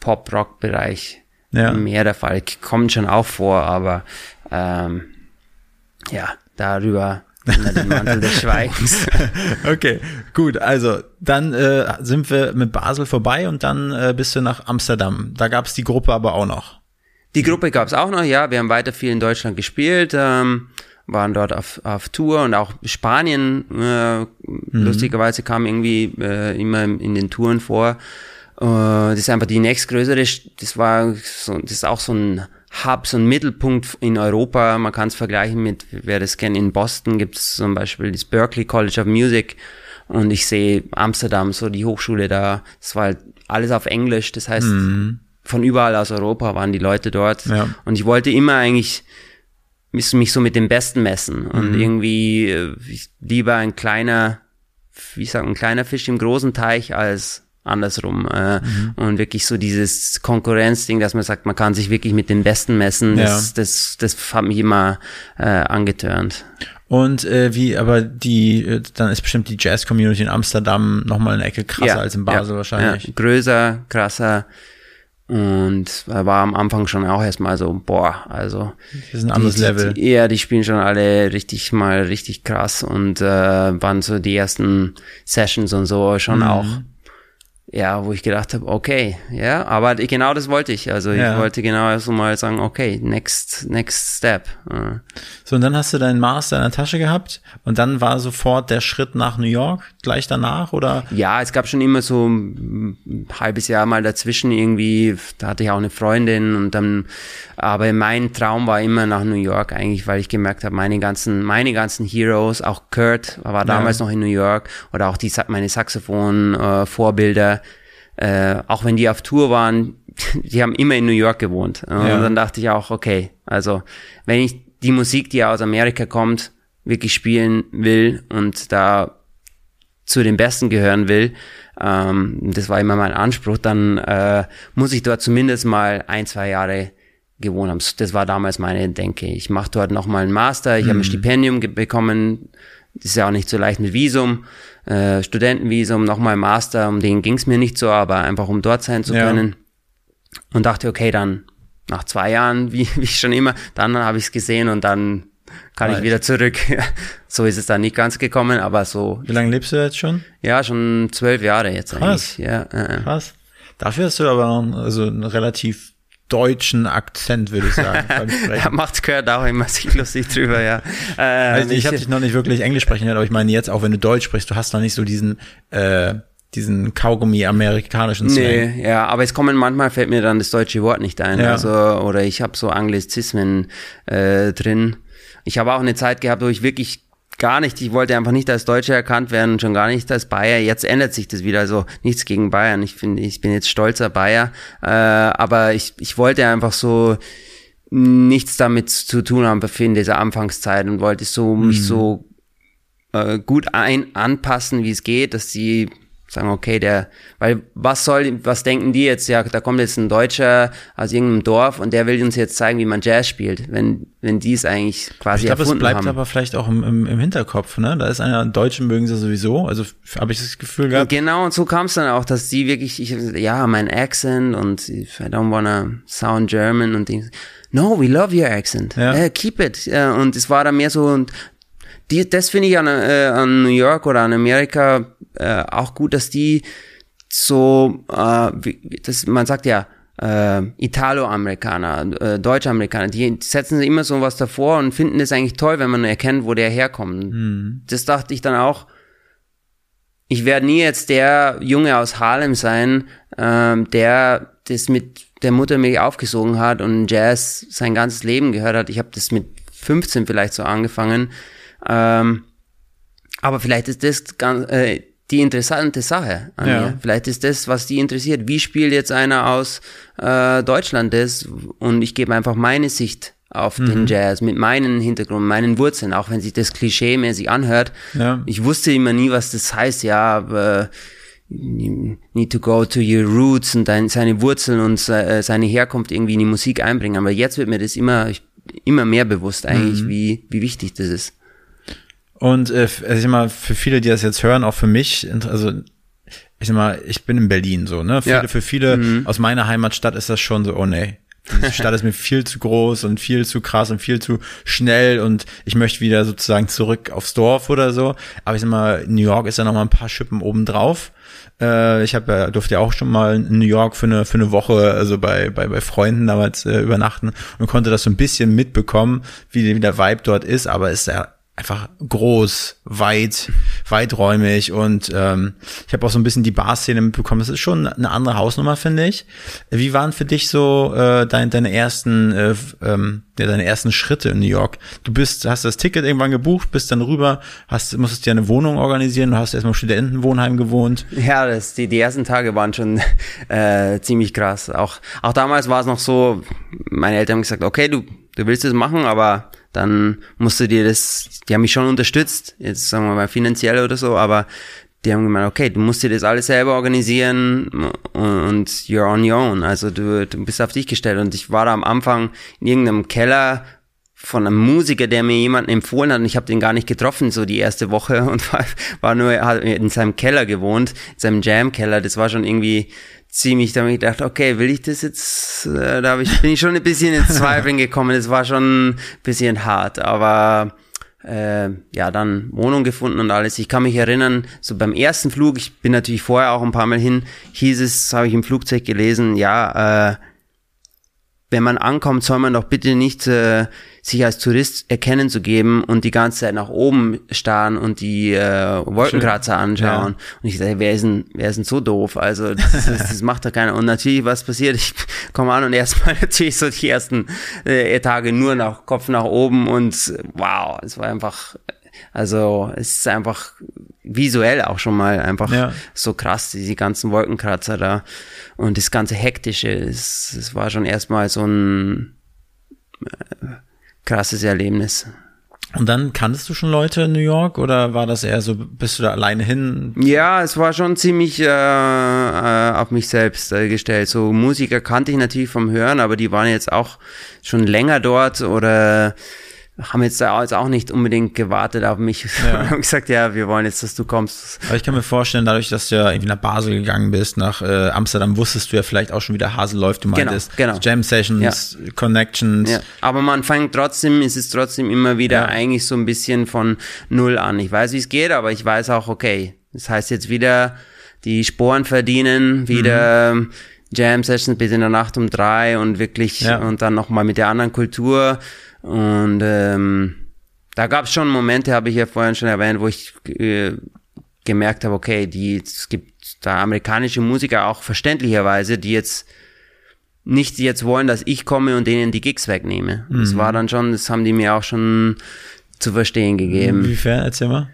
Pop-Rock-Bereich ja. mehr der Fall. Kommt schon auch vor, aber ähm, ja, darüber unter den Mantel des Schweigens. okay, gut. Also dann äh, sind wir mit Basel vorbei und dann äh, bist du nach Amsterdam. Da gab es die Gruppe aber auch noch. Die Gruppe gab es auch noch, ja. Wir haben weiter viel in Deutschland gespielt, ähm, waren dort auf, auf Tour und auch Spanien. Äh, mhm. Lustigerweise kam irgendwie äh, immer in den Touren vor. Äh, das ist einfach die nächstgrößere. Das war so, das ist auch so ein Hub, so ein Mittelpunkt in Europa. Man kann es vergleichen mit, wer das kennt, in Boston gibt es zum Beispiel das Berkeley College of Music und ich sehe Amsterdam, so die Hochschule da, es war halt alles auf Englisch, das heißt, mhm. von überall aus Europa waren die Leute dort ja. und ich wollte immer eigentlich mich so mit dem Besten messen und mhm. irgendwie äh, lieber ein kleiner, wie ich sage, ein kleiner Fisch im großen Teich als andersrum. Äh, mhm. Und wirklich so dieses Konkurrenzding, dass man sagt, man kann sich wirklich mit den Besten messen, das, ja. das, das hat mich immer äh, angetörnt. Und äh, wie, aber die, äh, dann ist bestimmt die Jazz-Community in Amsterdam nochmal eine Ecke krasser ja, als in Basel ja, wahrscheinlich. Ja, größer, krasser. Und war am Anfang schon auch erstmal so, boah, also. Das ist ein anderes die, Level. Die, ja, die spielen schon alle richtig mal richtig krass und äh, waren so die ersten Sessions und so schon mhm. auch ja, wo ich gedacht habe, okay, ja, aber genau das wollte ich. Also ja. ich wollte genau so mal sagen, okay, next, next step. So, und dann hast du deinen Master in der Tasche gehabt und dann war sofort der Schritt nach New York gleich danach, oder? Ja, es gab schon immer so ein halbes Jahr mal dazwischen irgendwie, da hatte ich auch eine Freundin und dann, aber mein Traum war immer nach New York eigentlich, weil ich gemerkt habe, meine ganzen, meine ganzen Heroes, auch Kurt war damals ja. noch in New York oder auch die, meine Saxophon-Vorbilder, äh, auch wenn die auf Tour waren, die haben immer in New York gewohnt. Und ja. dann dachte ich auch, okay, also wenn ich die Musik, die aus Amerika kommt, wirklich spielen will und da zu den Besten gehören will, ähm, das war immer mein Anspruch, dann äh, muss ich dort zumindest mal ein, zwei Jahre gewohnt haben. Das war damals meine Denke. Ich mache dort nochmal einen Master, ich mhm. habe ein Stipendium bekommen, ist ja auch nicht so leicht mit Visum äh, Studentenvisum, nochmal Master, um den ging es mir nicht so, aber einfach um dort sein zu können. Ja. Und dachte, okay, dann nach zwei Jahren, wie, wie schon immer, dann habe ich es gesehen und dann kann right. ich wieder zurück. so ist es dann nicht ganz gekommen, aber so. Wie lange lebst du jetzt schon? Ja, schon zwölf Jahre jetzt Krass. eigentlich. Ja, äh, äh. Krass. Dafür hast du aber also einen relativ deutschen Akzent, würde ich sagen. ja, macht gehört auch immer sich lustig drüber, ja. Äh, also ich, habe dich noch nicht wirklich Englisch sprechen gehört, aber ich meine jetzt auch, wenn du Deutsch sprichst, du hast noch nicht so diesen äh, diesen Kaugummi amerikanischen Slang. Nee, ja, aber es kommen manchmal fällt mir dann das deutsche Wort nicht ein, ja. also oder ich habe so Anglizismen äh, drin. Ich habe auch eine Zeit gehabt, wo ich wirklich gar nicht. Ich wollte einfach nicht als Deutscher erkannt werden, schon gar nicht als Bayer. Jetzt ändert sich das wieder. Also nichts gegen Bayern. Ich finde, ich bin jetzt stolzer Bayer. Äh, aber ich, ich wollte einfach so nichts damit zu tun haben in dieser Anfangszeit und wollte so mhm. mich so äh, gut ein anpassen, wie es geht, dass die sagen, okay, der, weil was soll, was denken die jetzt? Ja, da kommt jetzt ein Deutscher aus irgendeinem Dorf und der will uns jetzt zeigen, wie man Jazz spielt, wenn, wenn die es eigentlich quasi ich glaub, erfunden haben. Ich glaube, es bleibt aber vielleicht auch im, im, im Hinterkopf, ne? Da ist einer, Deutschen mögen sie sowieso, also habe ich das Gefühl gehabt. Genau, und so kam es dann auch, dass die wirklich, ich, ja, mein Accent und I don't wanna sound German und die, no, we love your accent, ja. uh, keep it. Uh, und es war dann mehr so, und die, das finde ich an, äh, an New York oder an Amerika äh, auch gut, dass die so, äh, wie, das, man sagt ja, äh, Italo-Amerikaner, äh, Deutsch-Amerikaner, die setzen immer so was davor und finden es eigentlich toll, wenn man erkennt, wo der herkommt. Mhm. Das dachte ich dann auch. Ich werde nie jetzt der Junge aus Harlem sein, ähm, der das mit der Muttermilch aufgesogen hat und Jazz sein ganzes Leben gehört hat. Ich habe das mit 15 vielleicht so angefangen. Ähm, aber vielleicht ist das ganz, äh, die interessante Sache an ja. mir. Vielleicht ist das, was die interessiert. Wie spielt jetzt einer aus äh, Deutschland das? Und ich gebe einfach meine Sicht auf mhm. den Jazz mit meinen Hintergrund, meinen Wurzeln, auch wenn sich das klischee-mäßig anhört. Ja. Ich wusste immer nie, was das heißt. Ja, you need to go to your roots und dein, seine Wurzeln und äh, seine Herkunft irgendwie in die Musik einbringen. Aber jetzt wird mir das immer, immer mehr bewusst eigentlich, mhm. wie, wie wichtig das ist. Und äh, also ich sag mal, für viele, die das jetzt hören, auch für mich, also ich sag mal, ich bin in Berlin so, ne? Viele, ja. Für viele mhm. aus meiner Heimatstadt ist das schon so, oh nee, diese Stadt ist mir viel zu groß und viel zu krass und viel zu schnell und ich möchte wieder sozusagen zurück aufs Dorf oder so. Aber ich sag mal, New York ist ja noch mal ein paar Schippen oben drauf. Äh, ich habe ja, durfte ja auch schon mal in New York für eine, für eine Woche, also bei, bei, bei Freunden damals äh, übernachten und konnte das so ein bisschen mitbekommen, wie, wie der Vibe dort ist, aber ist ja einfach groß, weit, weiträumig und ähm, ich habe auch so ein bisschen die Bar-Szene mitbekommen. Das ist schon eine andere Hausnummer, finde ich. Wie waren für dich so äh, dein, deine ersten, äh, ähm, ja, deine ersten Schritte in New York? Du bist, hast das Ticket irgendwann gebucht, bist dann rüber, hast, musstest dir eine Wohnung organisieren, du hast erstmal im Studentenwohnheim gewohnt. Ja, das, die, die ersten Tage waren schon äh, ziemlich krass. Auch, auch damals war es noch so, meine Eltern haben gesagt, okay, du, du willst es machen, aber dann musst du dir das, die haben mich schon unterstützt, jetzt sagen wir mal finanziell oder so, aber die haben gemeint, okay, du musst dir das alles selber organisieren und you're on your own. Also du, du bist auf dich gestellt. Und ich war da am Anfang in irgendeinem Keller von einem Musiker, der mir jemanden empfohlen hat und ich habe den gar nicht getroffen, so die erste Woche und war, war nur hat in seinem Keller gewohnt, in seinem Jam-Keller. Das war schon irgendwie ziemlich, da habe ich gedacht, okay, will ich das jetzt, äh, da hab ich, bin ich schon ein bisschen ins Zweifeln gekommen, das war schon ein bisschen hart, aber äh, ja, dann Wohnung gefunden und alles. Ich kann mich erinnern, so beim ersten Flug, ich bin natürlich vorher auch ein paar Mal hin, hieß es, habe ich im Flugzeug gelesen, ja, äh, wenn man ankommt, soll man doch bitte nicht äh, sich als Tourist erkennen zu geben und die ganze Zeit nach oben starren und die äh, Wolkenkratzer anschauen. Ja. Und ich sage, wer ist denn, wer ist denn so doof? Also das, das, das macht doch keiner. Und natürlich, was passiert? Ich komme an und erstmal natürlich so die ersten äh, Tage nur nach Kopf nach oben und wow, es war einfach also es ist einfach visuell auch schon mal einfach ja. so krass, diese ganzen Wolkenkratzer da und das ganze Hektische. Es, es war schon erstmal so ein äh, krasses Erlebnis. Und dann kanntest du schon Leute in New York oder war das eher so, bist du da alleine hin? Ja, es war schon ziemlich äh, äh, auf mich selbst äh, gestellt. So Musiker kannte ich natürlich vom Hören, aber die waren jetzt auch schon länger dort oder haben jetzt auch nicht unbedingt gewartet auf mich ja. haben gesagt, ja, wir wollen jetzt, dass du kommst. Aber ich kann mir vorstellen, dadurch, dass du ja irgendwie nach Basel gegangen bist, nach äh, Amsterdam, wusstest du ja vielleicht auch schon, wie der Hase läuft. Du genau, meintest genau, genau. Jam Sessions, ja. Connections. Ja. Aber man fängt trotzdem, ist es trotzdem immer wieder eigentlich so ein bisschen von Null an. Ich weiß, wie es geht, aber ich weiß auch, okay, das heißt jetzt wieder die Sporen verdienen, wieder mhm. Jam Sessions bis in der Nacht um drei und wirklich und dann nochmal mit der anderen Kultur und ähm, da gab es schon Momente, habe ich ja vorhin schon erwähnt, wo ich äh, gemerkt habe, okay, die, es gibt da amerikanische Musiker auch verständlicherweise, die jetzt nicht jetzt wollen, dass ich komme und denen die Gigs wegnehme. Mhm. Das war dann schon, das haben die mir auch schon zu verstehen gegeben. Inwiefern, erzähl mal.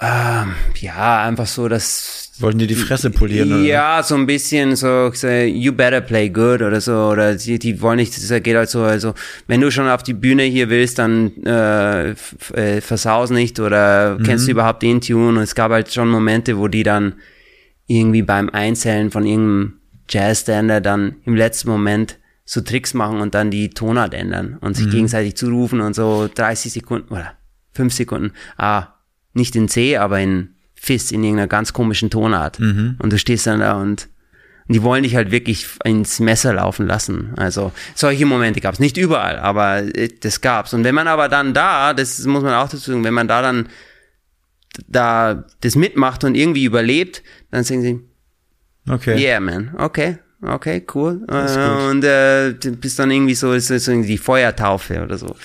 Ähm, ja, einfach so, dass Wollten die die Fresse polieren? Oder? Ja, so ein bisschen so, you better play good oder so. Oder die, die wollen nicht, das geht halt so, also wenn du schon auf die Bühne hier willst, dann äh, äh, versaus nicht oder mhm. kennst du überhaupt den Tune? Und es gab halt schon Momente, wo die dann irgendwie beim Einzählen von irgendeinem Jazz-Standard dann im letzten Moment so Tricks machen und dann die Tonart ändern und sich mhm. gegenseitig zurufen und so 30 Sekunden oder 5 Sekunden, ah, nicht in C, aber in Fist in irgendeiner ganz komischen Tonart. Mhm. Und du stehst dann da und, und die wollen dich halt wirklich ins Messer laufen lassen. Also solche Momente gab es nicht überall, aber äh, das gab's. Und wenn man aber dann da, das muss man auch dazu sagen, wenn man da dann da das mitmacht und irgendwie überlebt, dann sagen sie, okay, yeah man, okay, okay, cool. Und äh, bist dann irgendwie so, so, so die Feuertaufe oder so.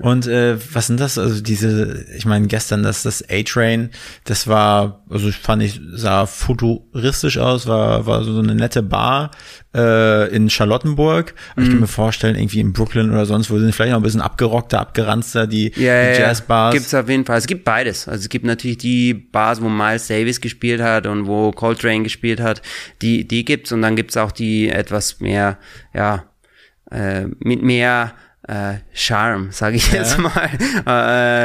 Und äh, was sind das? Also diese, ich meine, gestern das, das A-Train, das war, also ich fand ich, sah futuristisch aus, war, war so eine nette Bar äh, in Charlottenburg. Mhm. Ich kann mhm. mir vorstellen, irgendwie in Brooklyn oder sonst wo sind vielleicht noch ein bisschen abgerockter, abgeranzter, die, ja, die Jazzbars. Ja. Gibt's auf jeden Fall. Es gibt beides. Also es gibt natürlich die Bars, wo Miles Davis gespielt hat und wo Coltrane gespielt hat. Die, die gibt's und dann gibt's auch die etwas mehr, ja, äh, mit mehr äh, Charme, sage ich ja. jetzt mal,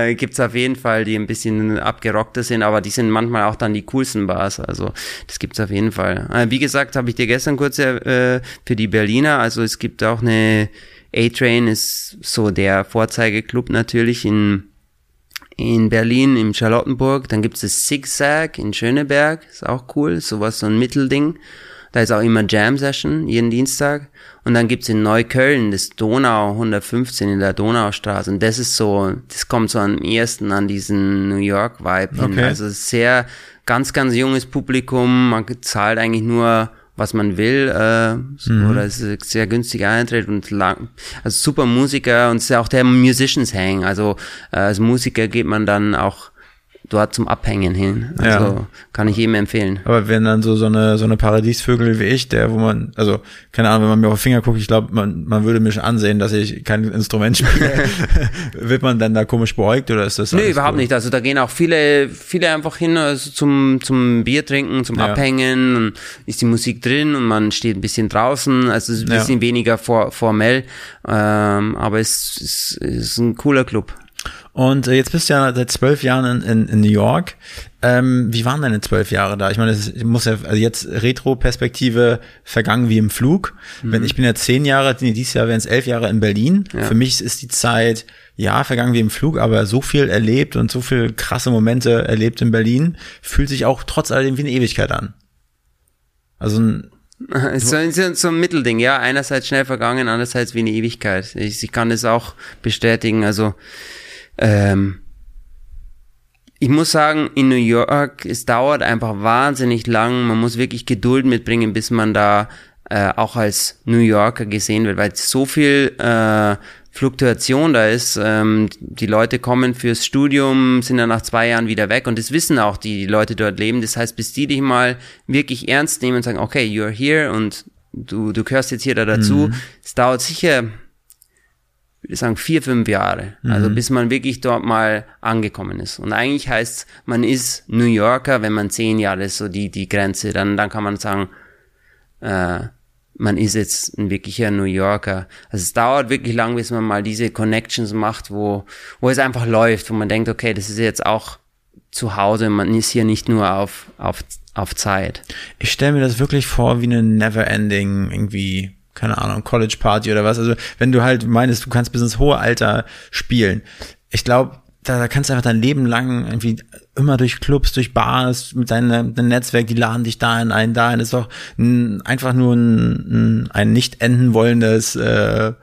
äh, gibt's auf jeden Fall, die ein bisschen abgerockter sind, aber die sind manchmal auch dann die coolsten Bars. Also das gibt's auf jeden Fall. Äh, wie gesagt, habe ich dir gestern kurz äh, für die Berliner, also es gibt auch eine A-Train, ist so der Vorzeigeclub natürlich in in Berlin, im Charlottenburg. Dann gibt's das Zigzag in Schöneberg, ist auch cool, sowas, so ein Mittelding. Da ist auch immer Jam Session, jeden Dienstag. Und dann gibt's in Neukölln das Donau 115 in der Donaustraße. Und das ist so, das kommt so am ersten an diesen New York Vibe hin. Okay. Also sehr, ganz, ganz junges Publikum. Man zahlt eigentlich nur was man will, äh, mhm. oder es ist sehr günstiger Eintritt und lang, also super Musiker und es ist auch der Musicians Hang, also äh, als Musiker geht man dann auch dort zum Abhängen hin. Also ja. kann ich jedem empfehlen. Aber wenn dann so, so eine, so eine Paradiesvögel wie ich, der, wo man, also, keine Ahnung, wenn man mir auf den Finger guckt, ich glaube, man, man würde mich ansehen, dass ich kein Instrument spiele. Wird man dann da komisch beäugt oder ist das? Nee, überhaupt cool? nicht. Also da gehen auch viele, viele einfach hin also zum, zum Bier trinken, zum ja. Abhängen und ist die Musik drin und man steht ein bisschen draußen. Also es ist ein bisschen ja. weniger for, formell. Ähm, aber es, es, es ist ein cooler Club. Und äh, jetzt bist du ja seit zwölf Jahren in, in, in New York. Ähm, wie waren deine zwölf Jahre da? Ich meine, es muss ja also jetzt Retro-Perspektive vergangen wie im Flug. Mhm. Wenn ich bin ja zehn Jahre, nee, dieses Jahr wären es elf Jahre in Berlin. Ja. Für mich ist die Zeit ja vergangen wie im Flug, aber so viel erlebt und so viel krasse Momente erlebt in Berlin fühlt sich auch trotz alledem wie eine Ewigkeit an. Also ein so, so, so ein Mittelding, ja. Einerseits schnell vergangen, andererseits wie eine Ewigkeit. Ich, ich kann das auch bestätigen. Also ähm, ich muss sagen, in New York, es dauert einfach wahnsinnig lang. Man muss wirklich Geduld mitbringen, bis man da äh, auch als New Yorker gesehen wird, weil so viel äh, Fluktuation da ist. Ähm, die Leute kommen fürs Studium, sind dann nach zwei Jahren wieder weg und das wissen auch die, die Leute dort leben. Das heißt, bis die dich mal wirklich ernst nehmen und sagen, okay, you're here und du, du gehörst jetzt hier da dazu. Mhm. Es dauert sicher würde ich sagen, vier, fünf Jahre. Also mhm. Also bis man wirklich dort mal angekommen ist. Und eigentlich heißt man ist New Yorker, wenn man zehn Jahre ist, so die, die Grenze. Dann, dann kann man sagen, äh, man ist jetzt ein wirklicher New Yorker. Also es dauert wirklich lang, bis man mal diese Connections macht, wo, wo es einfach läuft, wo man denkt, okay, das ist jetzt auch zu Hause, man ist hier nicht nur auf, auf, auf Zeit. Ich stelle mir das wirklich vor wie eine never-ending irgendwie keine Ahnung, College Party oder was. Also wenn du halt meinst, du kannst bis ins hohe Alter spielen. Ich glaube, da, da kannst du einfach dein Leben lang irgendwie immer durch Clubs, durch Bars, mit deinem, deinem Netzwerk, die laden dich dahin ein, dahin. Das ist doch ein, einfach nur ein, ein, nicht enden wollendes äh,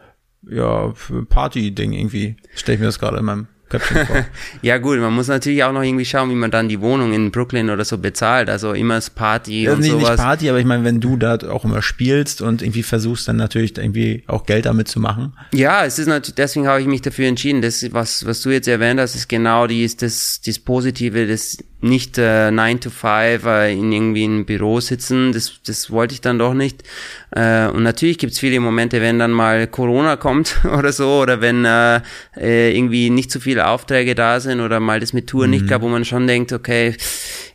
ja, Party-Ding irgendwie. Stell ich mir das gerade in meinem ja gut, man muss natürlich auch noch irgendwie schauen, wie man dann die Wohnung in Brooklyn oder so bezahlt. Also immer das Party ja, und nicht, sowas. Nicht Party, aber ich meine, wenn du da auch immer spielst und irgendwie versuchst dann natürlich irgendwie auch Geld damit zu machen. Ja, es ist natürlich, deswegen habe ich mich dafür entschieden. Das, was, was du jetzt erwähnt hast, ist genau die, ist das, das Positive, das nicht äh, 9 to 5 äh, in irgendwie im Büro sitzen, das, das wollte ich dann doch nicht. Äh, und natürlich gibt's viele Momente, wenn dann mal Corona kommt oder so, oder wenn äh, äh, irgendwie nicht so viele Aufträge da sind oder mal das mit Touren mhm. nicht klappt, wo man schon denkt, okay,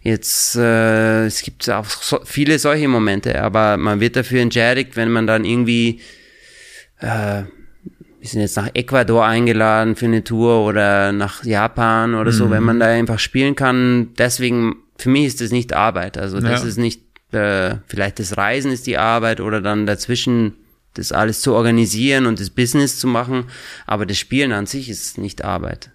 jetzt äh, es gibt auch so viele solche Momente, aber man wird dafür entschädigt, wenn man dann irgendwie äh, wir sind jetzt nach Ecuador eingeladen für eine Tour oder nach Japan oder so, wenn man mhm. da einfach spielen kann. Deswegen, für mich ist das nicht Arbeit. Also das ja. ist nicht, äh, vielleicht das Reisen ist die Arbeit oder dann dazwischen das alles zu organisieren und das Business zu machen. Aber das Spielen an sich ist nicht Arbeit.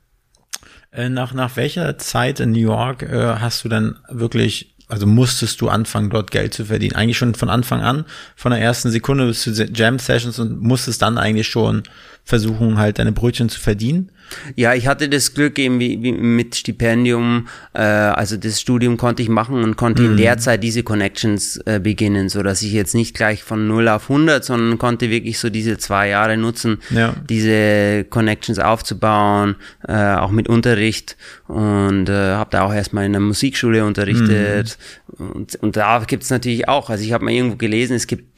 Äh, nach, nach welcher Zeit in New York äh, hast du dann wirklich also musstest du anfangen, dort Geld zu verdienen. Eigentlich schon von Anfang an, von der ersten Sekunde bis zu Jam Sessions und musstest dann eigentlich schon versuchen, halt deine Brötchen zu verdienen. Ja, ich hatte das Glück eben wie, wie mit Stipendium, äh, also das Studium konnte ich machen und konnte mhm. in der Zeit diese Connections äh, beginnen, so dass ich jetzt nicht gleich von 0 auf 100, sondern konnte wirklich so diese zwei Jahre nutzen, ja. diese Connections aufzubauen, äh, auch mit Unterricht und äh, habe da auch erstmal in der Musikschule unterrichtet mhm. und, und da gibt's natürlich auch, also ich habe mal irgendwo gelesen, es gibt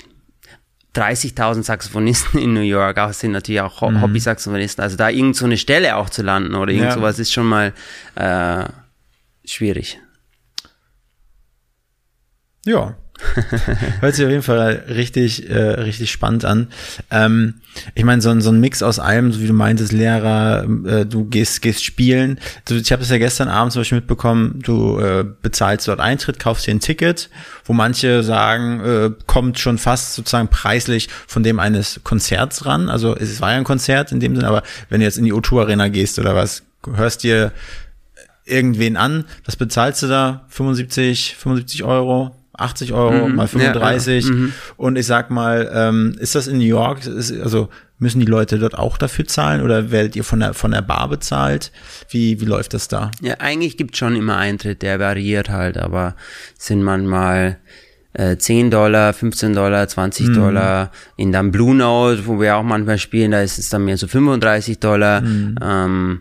30.000 Saxophonisten in New York, auch sind natürlich auch mhm. Hobby-Saxophonisten. Also da irgend so eine Stelle auch zu landen oder irgend ja. sowas ist schon mal äh, schwierig. Ja, Hört sich auf jeden Fall richtig, äh, richtig spannend an. Ähm, ich meine, so, ein so ein Mix aus allem, so wie du meintest, Lehrer, äh, du gehst, gehst spielen. Du, ich habe das ja gestern Abend zum Beispiel mitbekommen, du äh, bezahlst dort Eintritt, kaufst dir ein Ticket, wo manche sagen, äh, kommt schon fast sozusagen preislich von dem eines Konzerts ran. Also es war ja ein Konzert in dem Sinne, aber wenn du jetzt in die O2 Arena gehst oder was, hörst dir irgendwen an, was bezahlst du da? 75, 75 Euro? 80 Euro mhm, mal 35 ja, ja. Mhm. und ich sag mal, ähm, ist das in New York, ist, also müssen die Leute dort auch dafür zahlen oder werdet ihr von der von der Bar bezahlt? Wie wie läuft das da? Ja, eigentlich gibt schon immer Eintritt, der variiert halt, aber sind manchmal äh, 10 Dollar, 15 Dollar, 20 mhm. Dollar. In dann Blue Note, wo wir auch manchmal spielen, da ist es dann mehr so 35 Dollar. Mhm. Ähm,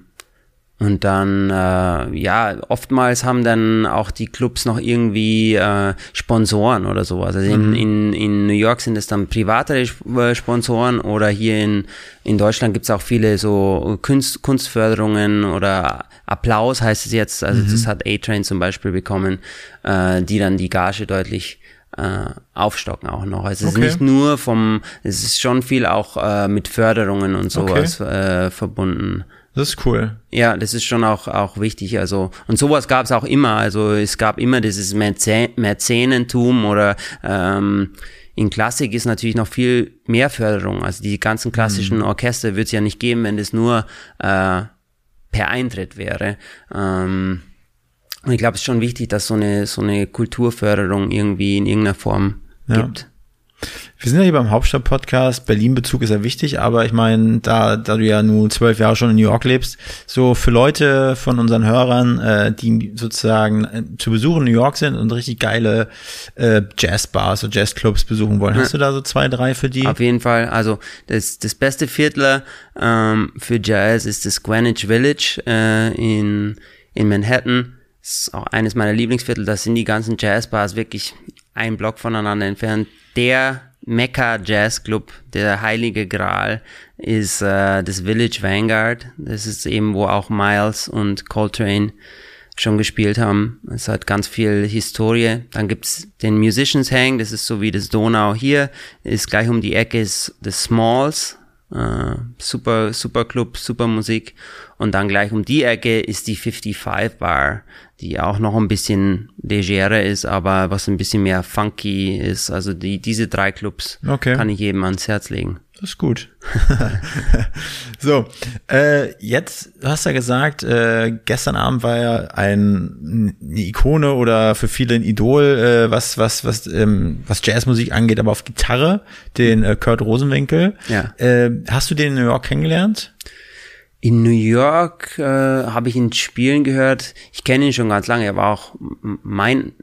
und dann, äh, ja, oftmals haben dann auch die Clubs noch irgendwie äh, Sponsoren oder sowas. Also in, mhm. in, in New York sind es dann privatere äh, Sponsoren oder hier in, in Deutschland gibt's auch viele so Kunst, Kunstförderungen oder Applaus heißt es jetzt. Also mhm. das hat A-Train zum Beispiel bekommen, äh, die dann die Gage deutlich äh, aufstocken auch noch. Also es okay. ist nicht nur vom, es ist schon viel auch äh, mit Förderungen und sowas okay. äh, verbunden. Das ist cool. Ja, das ist schon auch, auch wichtig. Also, und sowas gab es auch immer. Also es gab immer dieses Mäzen Mäzenentum oder ähm, in Klassik ist natürlich noch viel mehr Förderung. Also die ganzen klassischen mhm. Orchester wird es ja nicht geben, wenn das nur äh, per Eintritt wäre. Ähm, und ich glaube, es ist schon wichtig, dass so eine, so eine Kulturförderung irgendwie in irgendeiner Form ja. gibt. Wir sind ja hier beim Hauptstadt-Podcast. Berlin-Bezug ist ja wichtig, aber ich meine, da, da du ja nun zwölf Jahre schon in New York lebst, so für Leute von unseren Hörern, äh, die sozusagen äh, zu Besuch in New York sind und richtig geile äh, Jazzbars oder Jazzclubs besuchen wollen, hast du da so zwei, drei für die? Auf jeden Fall. Also das, das beste Viertel ähm, für Jazz ist das Greenwich Village äh, in, in Manhattan. Das ist auch eines meiner Lieblingsviertel. Da sind die ganzen Jazzbars wirklich ein Block voneinander entfernt. Der Mecca Jazz Club, der heilige Gral, ist äh, das Village Vanguard. Das ist eben, wo auch Miles und Coltrane schon gespielt haben. Es hat ganz viel Historie. Dann gibt's den Musicians Hang, das ist so wie das Donau hier, ist gleich um die Ecke ist das Smalls, äh, super, super Club, super Musik. Und dann gleich um die Ecke ist die 55 Bar, die auch noch ein bisschen legerer ist, aber was ein bisschen mehr funky ist. Also die, diese drei Clubs okay. kann ich jedem ans Herz legen. Das ist gut. so, äh, jetzt, du hast ja gesagt, äh, gestern Abend war ja ein, eine Ikone oder für viele ein Idol, äh, was, was, was, ähm, was Jazzmusik angeht, aber auf Gitarre, den äh, Kurt Rosenwinkel. Ja. Äh, hast du den in New York kennengelernt? In New York äh, habe ich ihn spielen gehört. Ich kenne ihn schon ganz lange. Er war auch mein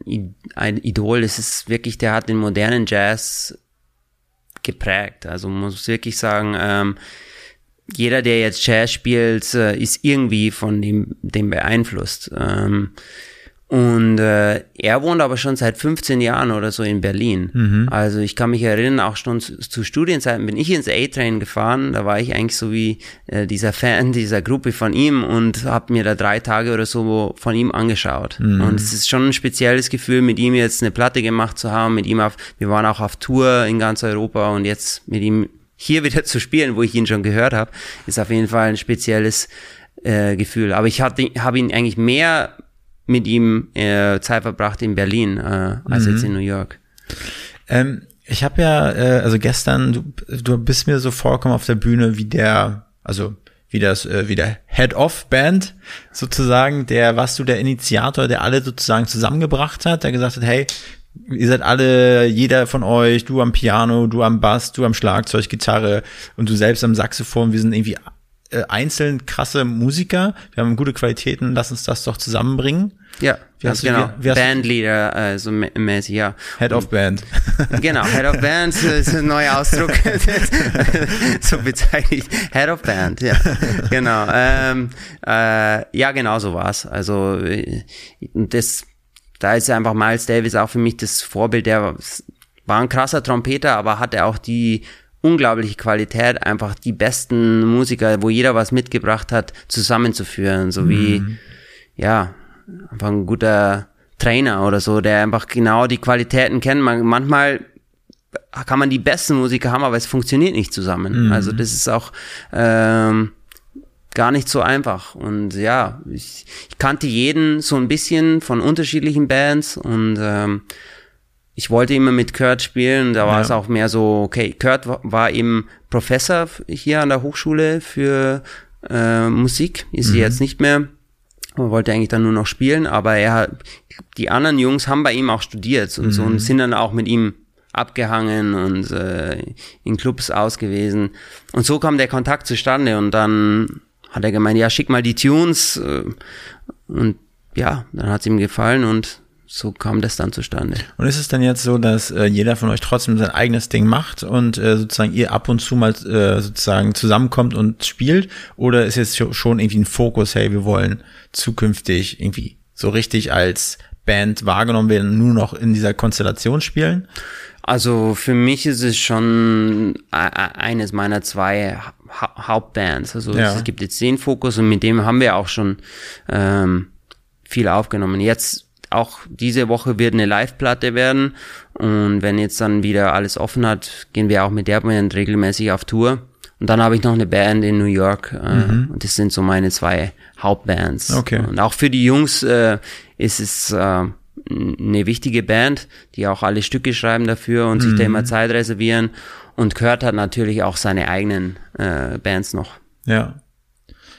ein Idol. Es ist wirklich, der hat den modernen Jazz geprägt. Also muss wirklich sagen, ähm, jeder, der jetzt Jazz spielt, äh, ist irgendwie von dem, dem beeinflusst. Ähm, und äh, er wohnt aber schon seit 15 Jahren oder so in Berlin. Mhm. Also ich kann mich erinnern, auch schon zu, zu Studienzeiten bin ich ins A-Train gefahren. Da war ich eigentlich so wie äh, dieser Fan dieser Gruppe von ihm und habe mir da drei Tage oder so von ihm angeschaut. Mhm. Und es ist schon ein spezielles Gefühl, mit ihm jetzt eine Platte gemacht zu haben. Mit ihm auf, wir waren auch auf Tour in ganz Europa und jetzt mit ihm hier wieder zu spielen, wo ich ihn schon gehört habe, ist auf jeden Fall ein spezielles äh, Gefühl. Aber ich habe ihn eigentlich mehr mit ihm äh, Zeit verbracht in Berlin äh, als mhm. jetzt in New York. Ähm, ich habe ja, äh, also gestern, du, du bist mir so vorgekommen auf der Bühne wie der, also wie das, äh, wie der Head of Band sozusagen, der, was du der Initiator, der alle sozusagen zusammengebracht hat, der gesagt hat, hey, ihr seid alle, jeder von euch, du am Piano, du am Bass, du am Schlagzeug, Gitarre und du selbst am Saxophon, wir sind irgendwie äh, einzeln krasse Musiker, wir haben gute Qualitäten, lass uns das doch zusammenbringen. Ja, wie hast genau. Du, wie, wie Bandleader, äh, so mäßig, ja. Head of Band. genau, Head of Band ist ein neuer Ausdruck. so bezeichnet. Head of Band, ja. Genau. Ähm, äh, ja, genau so war's. Also äh, das, da ist einfach Miles Davis auch für mich das Vorbild. Der war ein krasser Trompeter, aber hatte auch die unglaubliche Qualität, einfach die besten Musiker, wo jeder was mitgebracht hat, zusammenzuführen, so wie, mhm. ja, einfach ein guter Trainer oder so, der einfach genau die Qualitäten kennt. Man, manchmal kann man die besten Musiker haben, aber es funktioniert nicht zusammen. Mhm. Also das ist auch ähm, gar nicht so einfach. Und ja, ich, ich kannte jeden so ein bisschen von unterschiedlichen Bands und ähm, ich wollte immer mit Kurt spielen. Da war ja. es auch mehr so, okay, Kurt war eben Professor hier an der Hochschule für äh, Musik, ist mhm. sie jetzt nicht mehr. Man wollte eigentlich dann nur noch spielen, aber er hat, die anderen Jungs haben bei ihm auch studiert und mhm. so und sind dann auch mit ihm abgehangen und äh, in Clubs ausgewesen. Und so kam der Kontakt zustande und dann hat er gemeint, ja, schick mal die Tunes. Äh, und ja, dann hat es ihm gefallen und so kam das dann zustande. Und ist es dann jetzt so, dass äh, jeder von euch trotzdem sein eigenes Ding macht und äh, sozusagen ihr ab und zu mal äh, sozusagen zusammenkommt und spielt? Oder ist jetzt schon irgendwie ein Fokus, hey, wir wollen zukünftig irgendwie so richtig als Band wahrgenommen werden, nur noch in dieser Konstellation spielen? Also für mich ist es schon e-, e-, eines meiner zwei ha Hauptbands. Also ja. es gibt jetzt den Fokus und mit dem haben wir auch schon ähm, viel aufgenommen. Jetzt auch diese Woche wird eine Live-Platte werden und wenn jetzt dann wieder alles offen hat, gehen wir auch mit der Band regelmäßig auf Tour. Und dann habe ich noch eine Band in New York äh, mhm. und das sind so meine zwei Hauptbands. Okay. Und auch für die Jungs äh, ist es äh, eine wichtige Band, die auch alle Stücke schreiben dafür und mhm. sich da immer Zeit reservieren. Und Kurt hat natürlich auch seine eigenen äh, Bands noch. Ja.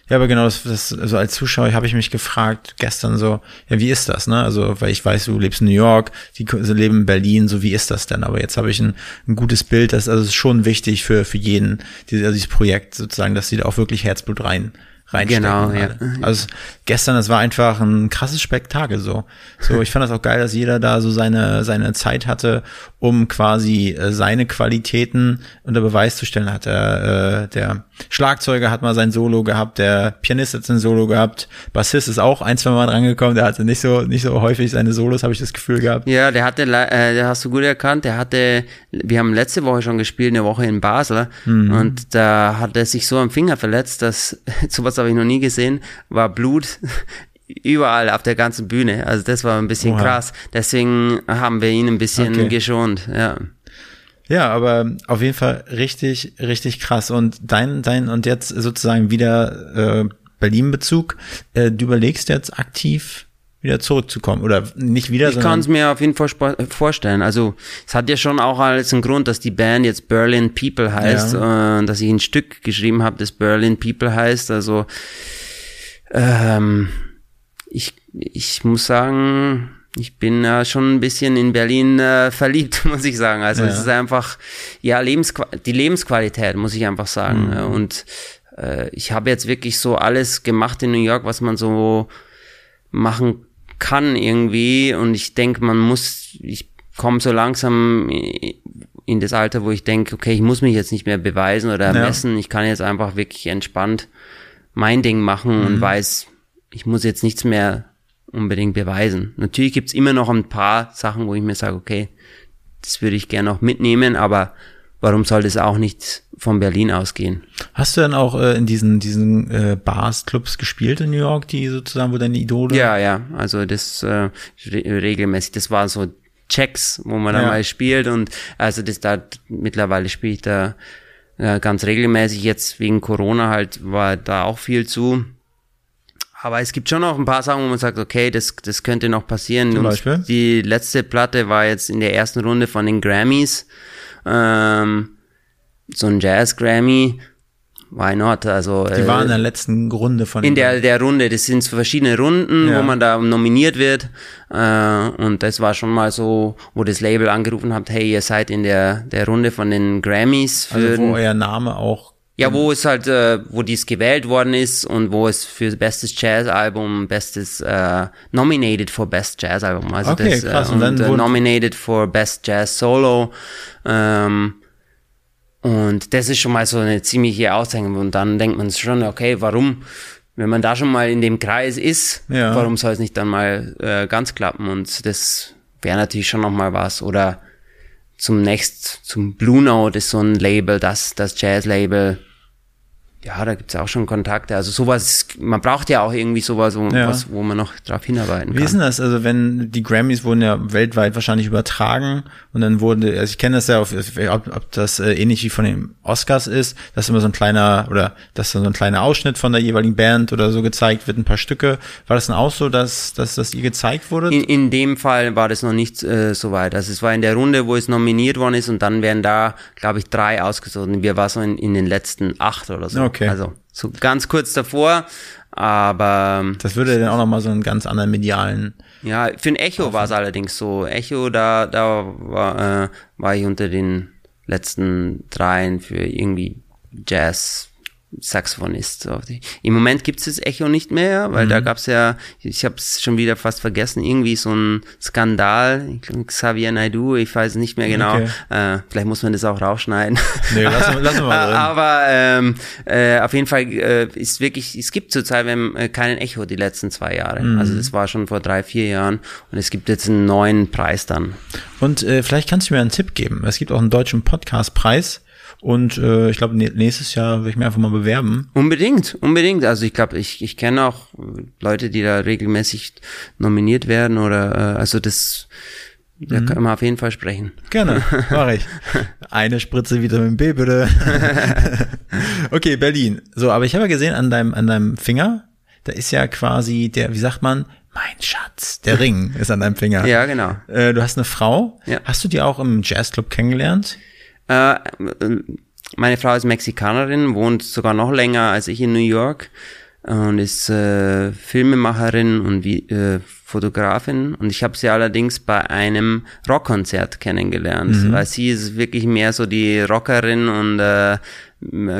Ja, aber genau, das, das also als Zuschauer habe ich mich gefragt gestern so, ja, wie ist das, ne? Also, weil ich weiß, du lebst in New York, die leben in Berlin, so wie ist das denn? Aber jetzt habe ich ein, ein gutes Bild, das also ist schon wichtig für für jeden, dieses, also dieses Projekt sozusagen, dass sie da auch wirklich Herzblut rein reinstecken. Genau, ja. Also gestern, das war einfach ein krasses Spektakel so. So, ich fand das auch geil, dass jeder da so seine seine Zeit hatte, um quasi äh, seine Qualitäten unter Beweis zu stellen. Hat der, äh, der Schlagzeuger hat mal sein Solo gehabt, der Pianist hat sein Solo gehabt, Bassist ist auch ein, zwei Mal drangekommen, der hatte nicht so nicht so häufig seine Solos, habe ich das Gefühl gehabt. Ja, der hatte, äh, der hast du gut erkannt, der hatte, wir haben letzte Woche schon gespielt, eine Woche in Basel mhm. und da hat er sich so am Finger verletzt, dass sowas habe ich noch nie gesehen, war Blut überall auf der ganzen Bühne. Also das war ein bisschen Oha. krass. Deswegen haben wir ihn ein bisschen okay. geschont, ja. Ja, aber auf jeden Fall richtig, richtig krass. Und dein, dein, und jetzt sozusagen wieder äh, Berlin-Bezug. Äh, du überlegst jetzt aktiv wieder zurückzukommen oder nicht wieder. Ich kann es mir auf jeden Fall vorstellen. Also es hat ja schon auch alles einen Grund, dass die Band jetzt Berlin People heißt, ja. äh, dass ich ein Stück geschrieben habe, das Berlin People heißt. Also ähm, ich, ich muss sagen, ich bin äh, schon ein bisschen in Berlin äh, verliebt, muss ich sagen. Also ja. es ist einfach, ja, Lebensqu die Lebensqualität, muss ich einfach sagen. Mhm. Und äh, ich habe jetzt wirklich so alles gemacht in New York, was man so machen kann irgendwie. Und ich denke, man muss, ich komme so langsam in das Alter, wo ich denke, okay, ich muss mich jetzt nicht mehr beweisen oder ermessen. Ja. Ich kann jetzt einfach wirklich entspannt mein Ding machen mhm. und weiß, ich muss jetzt nichts mehr unbedingt beweisen. Natürlich gibt's immer noch ein paar Sachen, wo ich mir sage, okay, das würde ich gerne auch mitnehmen, aber warum soll das auch nicht von Berlin ausgehen? Hast du dann auch äh, in diesen, diesen äh, Bars, Clubs gespielt in New York, die sozusagen, wo deine Idole? Ja, ja, also das äh, re regelmäßig, das war so Checks, wo man ja. dann mal spielt und also das da mittlerweile spiele ich da äh, ganz regelmäßig, jetzt wegen Corona halt war da auch viel zu. Aber es gibt schon noch ein paar Sachen, wo man sagt, okay, das, das könnte noch passieren. Zum Beispiel? Die letzte Platte war jetzt in der ersten Runde von den Grammys. Ähm, so ein Jazz-Grammy. Why not? Also, die waren in der letzten Runde von In der, der Runde. Das sind so verschiedene Runden, ja. wo man da nominiert wird. Äh, und das war schon mal so, wo das Label angerufen hat, hey, ihr seid in der, der Runde von den Grammys. Für also wo euer Name auch ja, wo es halt, äh, wo dies gewählt worden ist und wo es für bestes Jazz-Album, bestes äh, nominated for Best Jazz-Album, also okay, das krass. Äh, und, und äh, nominated for Best Jazz Solo. Ähm, und das ist schon mal so eine ziemliche Auszeichnung. Und dann denkt man schon, okay, warum, wenn man da schon mal in dem Kreis ist, ja. warum soll es nicht dann mal äh, ganz klappen? Und das wäre natürlich schon noch mal was. Oder zum nächst, zum Blue Note ist so ein Label, das, das Jazz-Label, ja, da gibt's auch schon Kontakte. Also sowas, man braucht ja auch irgendwie sowas, wo, Ja. was, wo man noch drauf hinarbeiten Wie kann. ist denn das? Also wenn die Grammys wurden ja weltweit wahrscheinlich übertragen und dann wurde, also ich kenne das ja, auf, ob, ob das äh, ähnlich wie von den Oscars ist, dass immer so ein kleiner oder dass so ein kleiner Ausschnitt von der jeweiligen Band oder so gezeigt wird, ein paar Stücke. War das dann auch so, dass, dass das ihr gezeigt wurde? In, in dem Fall war das noch nicht äh, so weit. Also es war in der Runde, wo es nominiert worden ist und dann werden da, glaube ich, drei ausgesucht. Und wir waren so in, in den letzten acht oder so. Okay. Also so ganz kurz davor, aber das würde dann auch nochmal so einen ganz anderen medialen. ja, für ein Echo war es allerdings so. Echo, da, da war, äh, war ich unter den letzten dreien für irgendwie Jazz. Saxophonist. Im Moment gibt es das Echo nicht mehr, weil Mhm. da gab es ja, ich habe es schon wieder fast vergessen, irgendwie so ein Skandal. Xavier Naidoo, ich weiß nicht mehr genau. Okay. Äh, vielleicht muss man das auch rausschneiden. Nee, lassen, lassen wir mal drin. Aber ähm, äh, auf jeden Fall äh, ist wirklich, es gibt zurzeit äh, keinen Echo die letzten zwei Jahre. Mhm. Also das war schon vor drei, vier Jahren und es gibt jetzt einen neuen Preis dann. Und äh, vielleicht kannst du mir einen Tipp geben. Es gibt auch einen deutschen Podcastpreis und äh, ich glaube nächstes Jahr will ich mir einfach mal bewerben. Unbedingt, unbedingt. Also ich glaube, ich, ich kenne auch Leute, die da regelmäßig nominiert werden oder äh, also das da Mhm. kann man auf jeden Fall sprechen. Gerne, mache ich. Eine Spritze Vitamin B, bitte. okay, Berlin. So, aber ich habe ja gesehen an deinem, an deinem Finger, da ist ja quasi der, wie sagt man, mein Schatz, der Ring ist an deinem Finger. Ja, genau. Äh, du hast eine Frau. Ja. Hast du die auch im Jazzclub kennengelernt? Äh, meine Frau ist Mexikanerin, wohnt sogar noch länger als ich in New York und ist äh, Filmemacherin und wie, äh, Fotografin. Und ich habe sie allerdings bei einem Rockkonzert kennengelernt, weil sie ist wirklich mehr so die Rockerin und äh,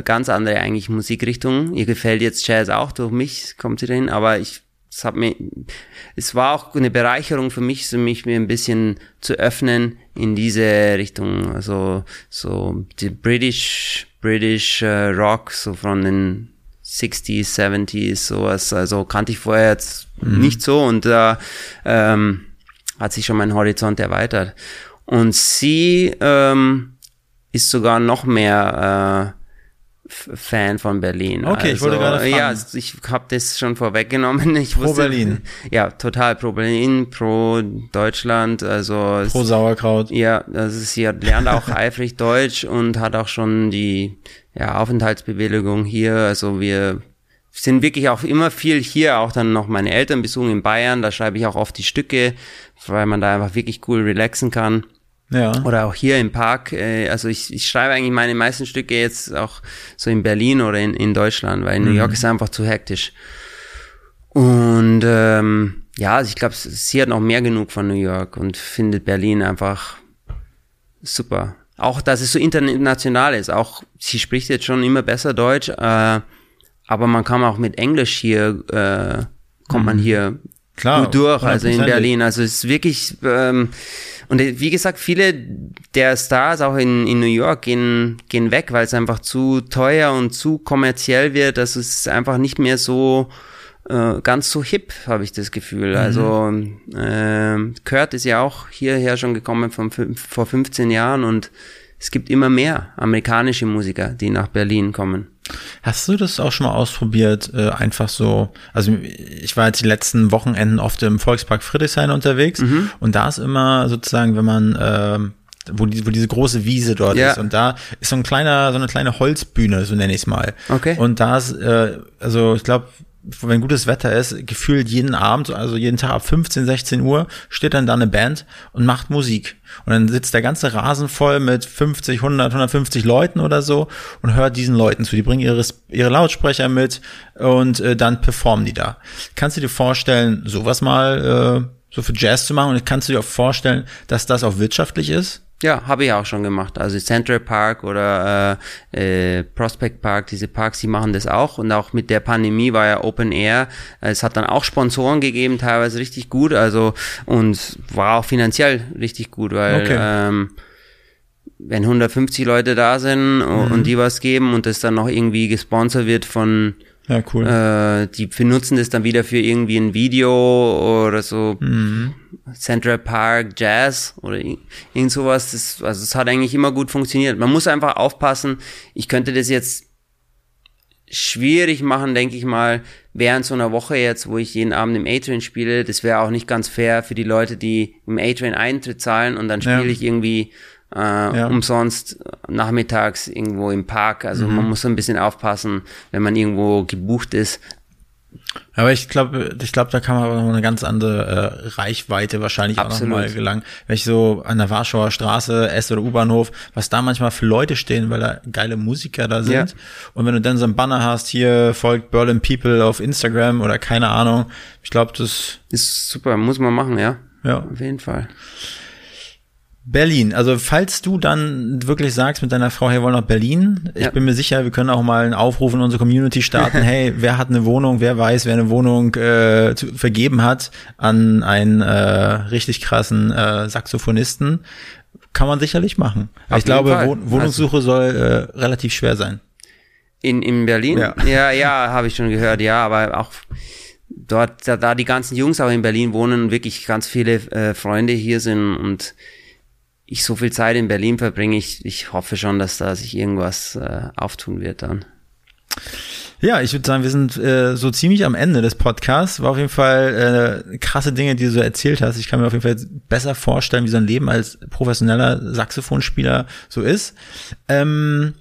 ganz andere eigentlich Musikrichtung. Ihr gefällt jetzt Jazz auch durch mich, kommt sie dahin, aber ich es hat mir, es war auch eine Bereicherung für mich, so mich mir ein bisschen zu öffnen in diese Richtung, also so die British, British äh, Rock, so von den 60s, 70s, sowas, also kannte ich vorher jetzt nicht so und da ähm, hat sich schon mein Horizont erweitert. Und sie ähm, ist sogar noch mehr äh, Fan von Berlin. Okay, ich wollte gerade fragen. Ja, also ich habe das schon vorweggenommen. Ich Pro wusste, Berlin. Ja, total pro Berlin, pro Deutschland. Also es- Pro Sauerkraut. ja, also sie hat, lernt auch eifrig Deutsch und hat auch schon die ja, Aufenthaltsbewilligung hier. Also wir sind wirklich auch immer viel hier, auch dann noch meine Eltern besuchen in Bayern. Da schreibe ich auch oft die Stücke, weil man da einfach wirklich cool relaxen kann. Ja. Oder auch hier im Park. Äh, also ich, ich schreibe eigentlich meine meisten Stücke jetzt auch so in Berlin oder in, in Deutschland, weil in New York ist einfach zu hektisch. Und ähm, ja, also ich glaube, sie hat noch mehr genug von New York und findet Berlin einfach super. Auch, dass es so international ist. Auch sie spricht jetzt schon immer besser Deutsch, äh, aber man kann auch mit Englisch hier, äh, kommt man hier Klar, gut durch, also in 100%. Berlin. Also es ist wirklich, ähm, und wie gesagt, viele der Stars auch in, in New York gehen, gehen weg, weil es einfach zu teuer und zu kommerziell wird. Es ist einfach nicht mehr so äh, ganz so hip, habe ich das Gefühl. Also ähm, Kurt ist ja auch hierher schon gekommen von, vor 15 Jahren und es gibt immer mehr amerikanische Musiker, die nach Berlin kommen. Hast du das auch schon mal ausprobiert, äh, einfach so, also ich war jetzt die letzten Wochenenden oft im Volkspark Friedrichshain unterwegs Mhm. und da ist immer sozusagen, wenn man, ähm, wo, die, wo diese große Wiese dort Ja. ist und da ist so ein kleiner, so eine kleine Holzbühne, so nenne ich es mal. Okay. Und da ist, äh, also ich glaube, wenn gutes Wetter ist, gefühlt jeden Abend, also jeden Tag ab 15, 16 Uhr, steht dann da eine Band und macht Musik. Und dann sitzt der ganze Rasen voll mit 50, 100, 150 Leuten oder so und hört diesen Leuten zu. Die bringen ihre, ihre Lautsprecher mit und äh, dann performen die da. Kannst du dir vorstellen, sowas mal äh, so für Jazz zu machen und kannst du dir auch vorstellen, dass das auch wirtschaftlich ist? Ja, habe ich auch schon gemacht. Also Central Park oder äh, äh, Prospect Park, diese Parks, die machen das auch. Und auch mit der Pandemie war ja Open Air. Es hat dann auch Sponsoren gegeben, teilweise richtig gut. Also und war auch finanziell richtig gut, weil Okay. ähm, wenn 150 Leute da sind und die was geben und das dann noch irgendwie gesponsert wird von Ja, cool. äh, die benutzen das dann wieder für irgendwie ein Video oder so Central Park Jazz oder ir- irgend sowas. Das, also es hat eigentlich immer gut funktioniert. Man muss einfach aufpassen. Ich könnte das jetzt schwierig machen, denke ich mal, während so einer Woche jetzt, wo ich jeden Abend im A-Train spiele. Das wäre auch nicht ganz fair für die Leute, die im A-Train Eintritt zahlen und dann spiele ja. ich irgendwie äh, ja. umsonst nachmittags irgendwo im Park. Also mhm. man muss so ein bisschen aufpassen, wenn man irgendwo gebucht ist, aber ich glaube, ich glaube, da kann man aber noch eine ganz andere äh, Reichweite wahrscheinlich Absolut. auch nochmal gelangen. Wenn ich so an der Warschauer Straße, S- oder U-Bahnhof, was da manchmal für Leute stehen, weil da geile Musiker da sind. Ja. Und wenn du dann so ein Banner hast, hier folgt Berlin People auf Instagram oder keine Ahnung, ich glaube, das ist super, muss man machen, ja. Ja. Auf jeden Fall. Berlin. Also falls du dann wirklich sagst mit deiner Frau, hey, wollen nach Berlin, ich ja. bin mir sicher, wir können auch mal einen Aufruf in unsere Community starten. hey, wer hat eine Wohnung? Wer weiß, wer eine Wohnung äh, zu, vergeben hat an einen äh, richtig krassen äh, Saxophonisten? Kann man sicherlich machen. Aber ich glaube, Wohn Wohnungssuche also. soll äh, relativ schwer sein. In, in Berlin? Ja, ja, ja habe ich schon gehört, ja, aber auch dort, da, da die ganzen Jungs auch in Berlin wohnen, wirklich ganz viele äh, Freunde hier sind und ich so viel Zeit in Berlin verbringe, ich, ich hoffe schon, dass da sich irgendwas äh, auftun wird dann. Ja, ich würde sagen, wir sind äh, so ziemlich am Ende des Podcasts. War auf jeden Fall äh, krasse Dinge, die du so erzählt hast. Ich kann mir auf jeden Fall besser vorstellen, wie so ein Leben als professioneller Saxophonspieler so ist. Ähm,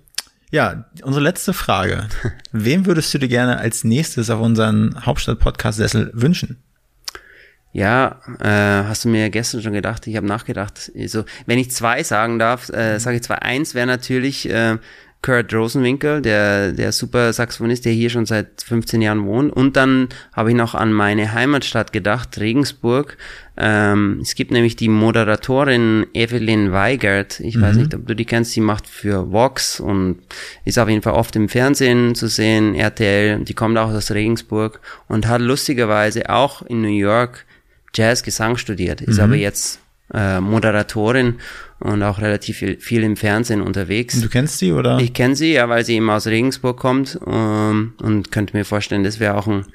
ja, unsere letzte Frage. Wem würdest du dir gerne als nächstes auf unseren Hauptstadt-Podcast-Sessel wünschen? Ja, äh, hast du mir gestern schon gedacht, ich habe nachgedacht. Also, wenn ich zwei sagen darf, äh, sage ich zwei. Eins wäre natürlich äh, Kurt Rosenwinkel, der, der super Saxophonist, der hier schon seit 15 Jahren wohnt. Und dann habe ich noch an meine Heimatstadt gedacht, Regensburg. Ähm, es gibt nämlich die Moderatorin Evelyn Weigert. Ich mhm. weiß nicht, ob du die kennst. Die macht für Vox und ist auf jeden Fall oft im Fernsehen zu sehen, RTL. Die kommt auch aus Regensburg und hat lustigerweise auch in New York Jazz-Gesang studiert, ist mhm. aber jetzt äh, Moderatorin und auch relativ viel, viel, im Fernsehen unterwegs. Du kennst sie oder? Ich kenne sie, ja, weil sie eben aus Regensburg kommt um, ähm, und könnte mir vorstellen, das wäre auch ein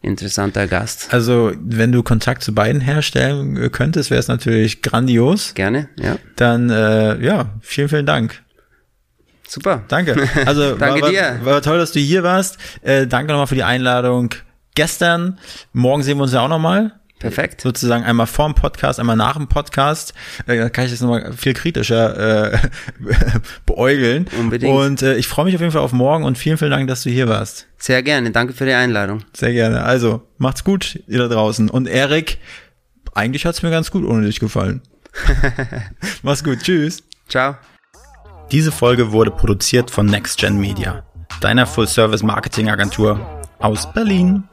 interessanter Gast. Also, wenn du Kontakt zu beiden herstellen könntest, wäre es natürlich grandios. Gerne, ja. Dann, äh, ja, vielen, vielen Dank. Super. Danke. Also, danke war, dir. War, war toll, dass du hier warst. Äh, danke nochmal für die Einladung gestern. Morgen sehen wir uns ja auch nochmal. Perfekt. Sozusagen einmal vorm Podcast, einmal nach dem Podcast. Äh, da kann ich das nochmal viel kritischer äh, beäugeln. Unbedingt. Und äh, ich freue mich auf jeden Fall auf morgen und vielen, vielen Dank, dass du hier warst. Sehr gerne. Danke für die Einladung. Sehr gerne. Also, macht's gut, ihr da draußen. Und Erik, eigentlich hat's mir ganz gut ohne dich gefallen. Mach's gut. Tschüss. Ciao. Diese Folge wurde produziert von NextGen Media, deiner Full-Service-Marketing-Agentur aus Berlin.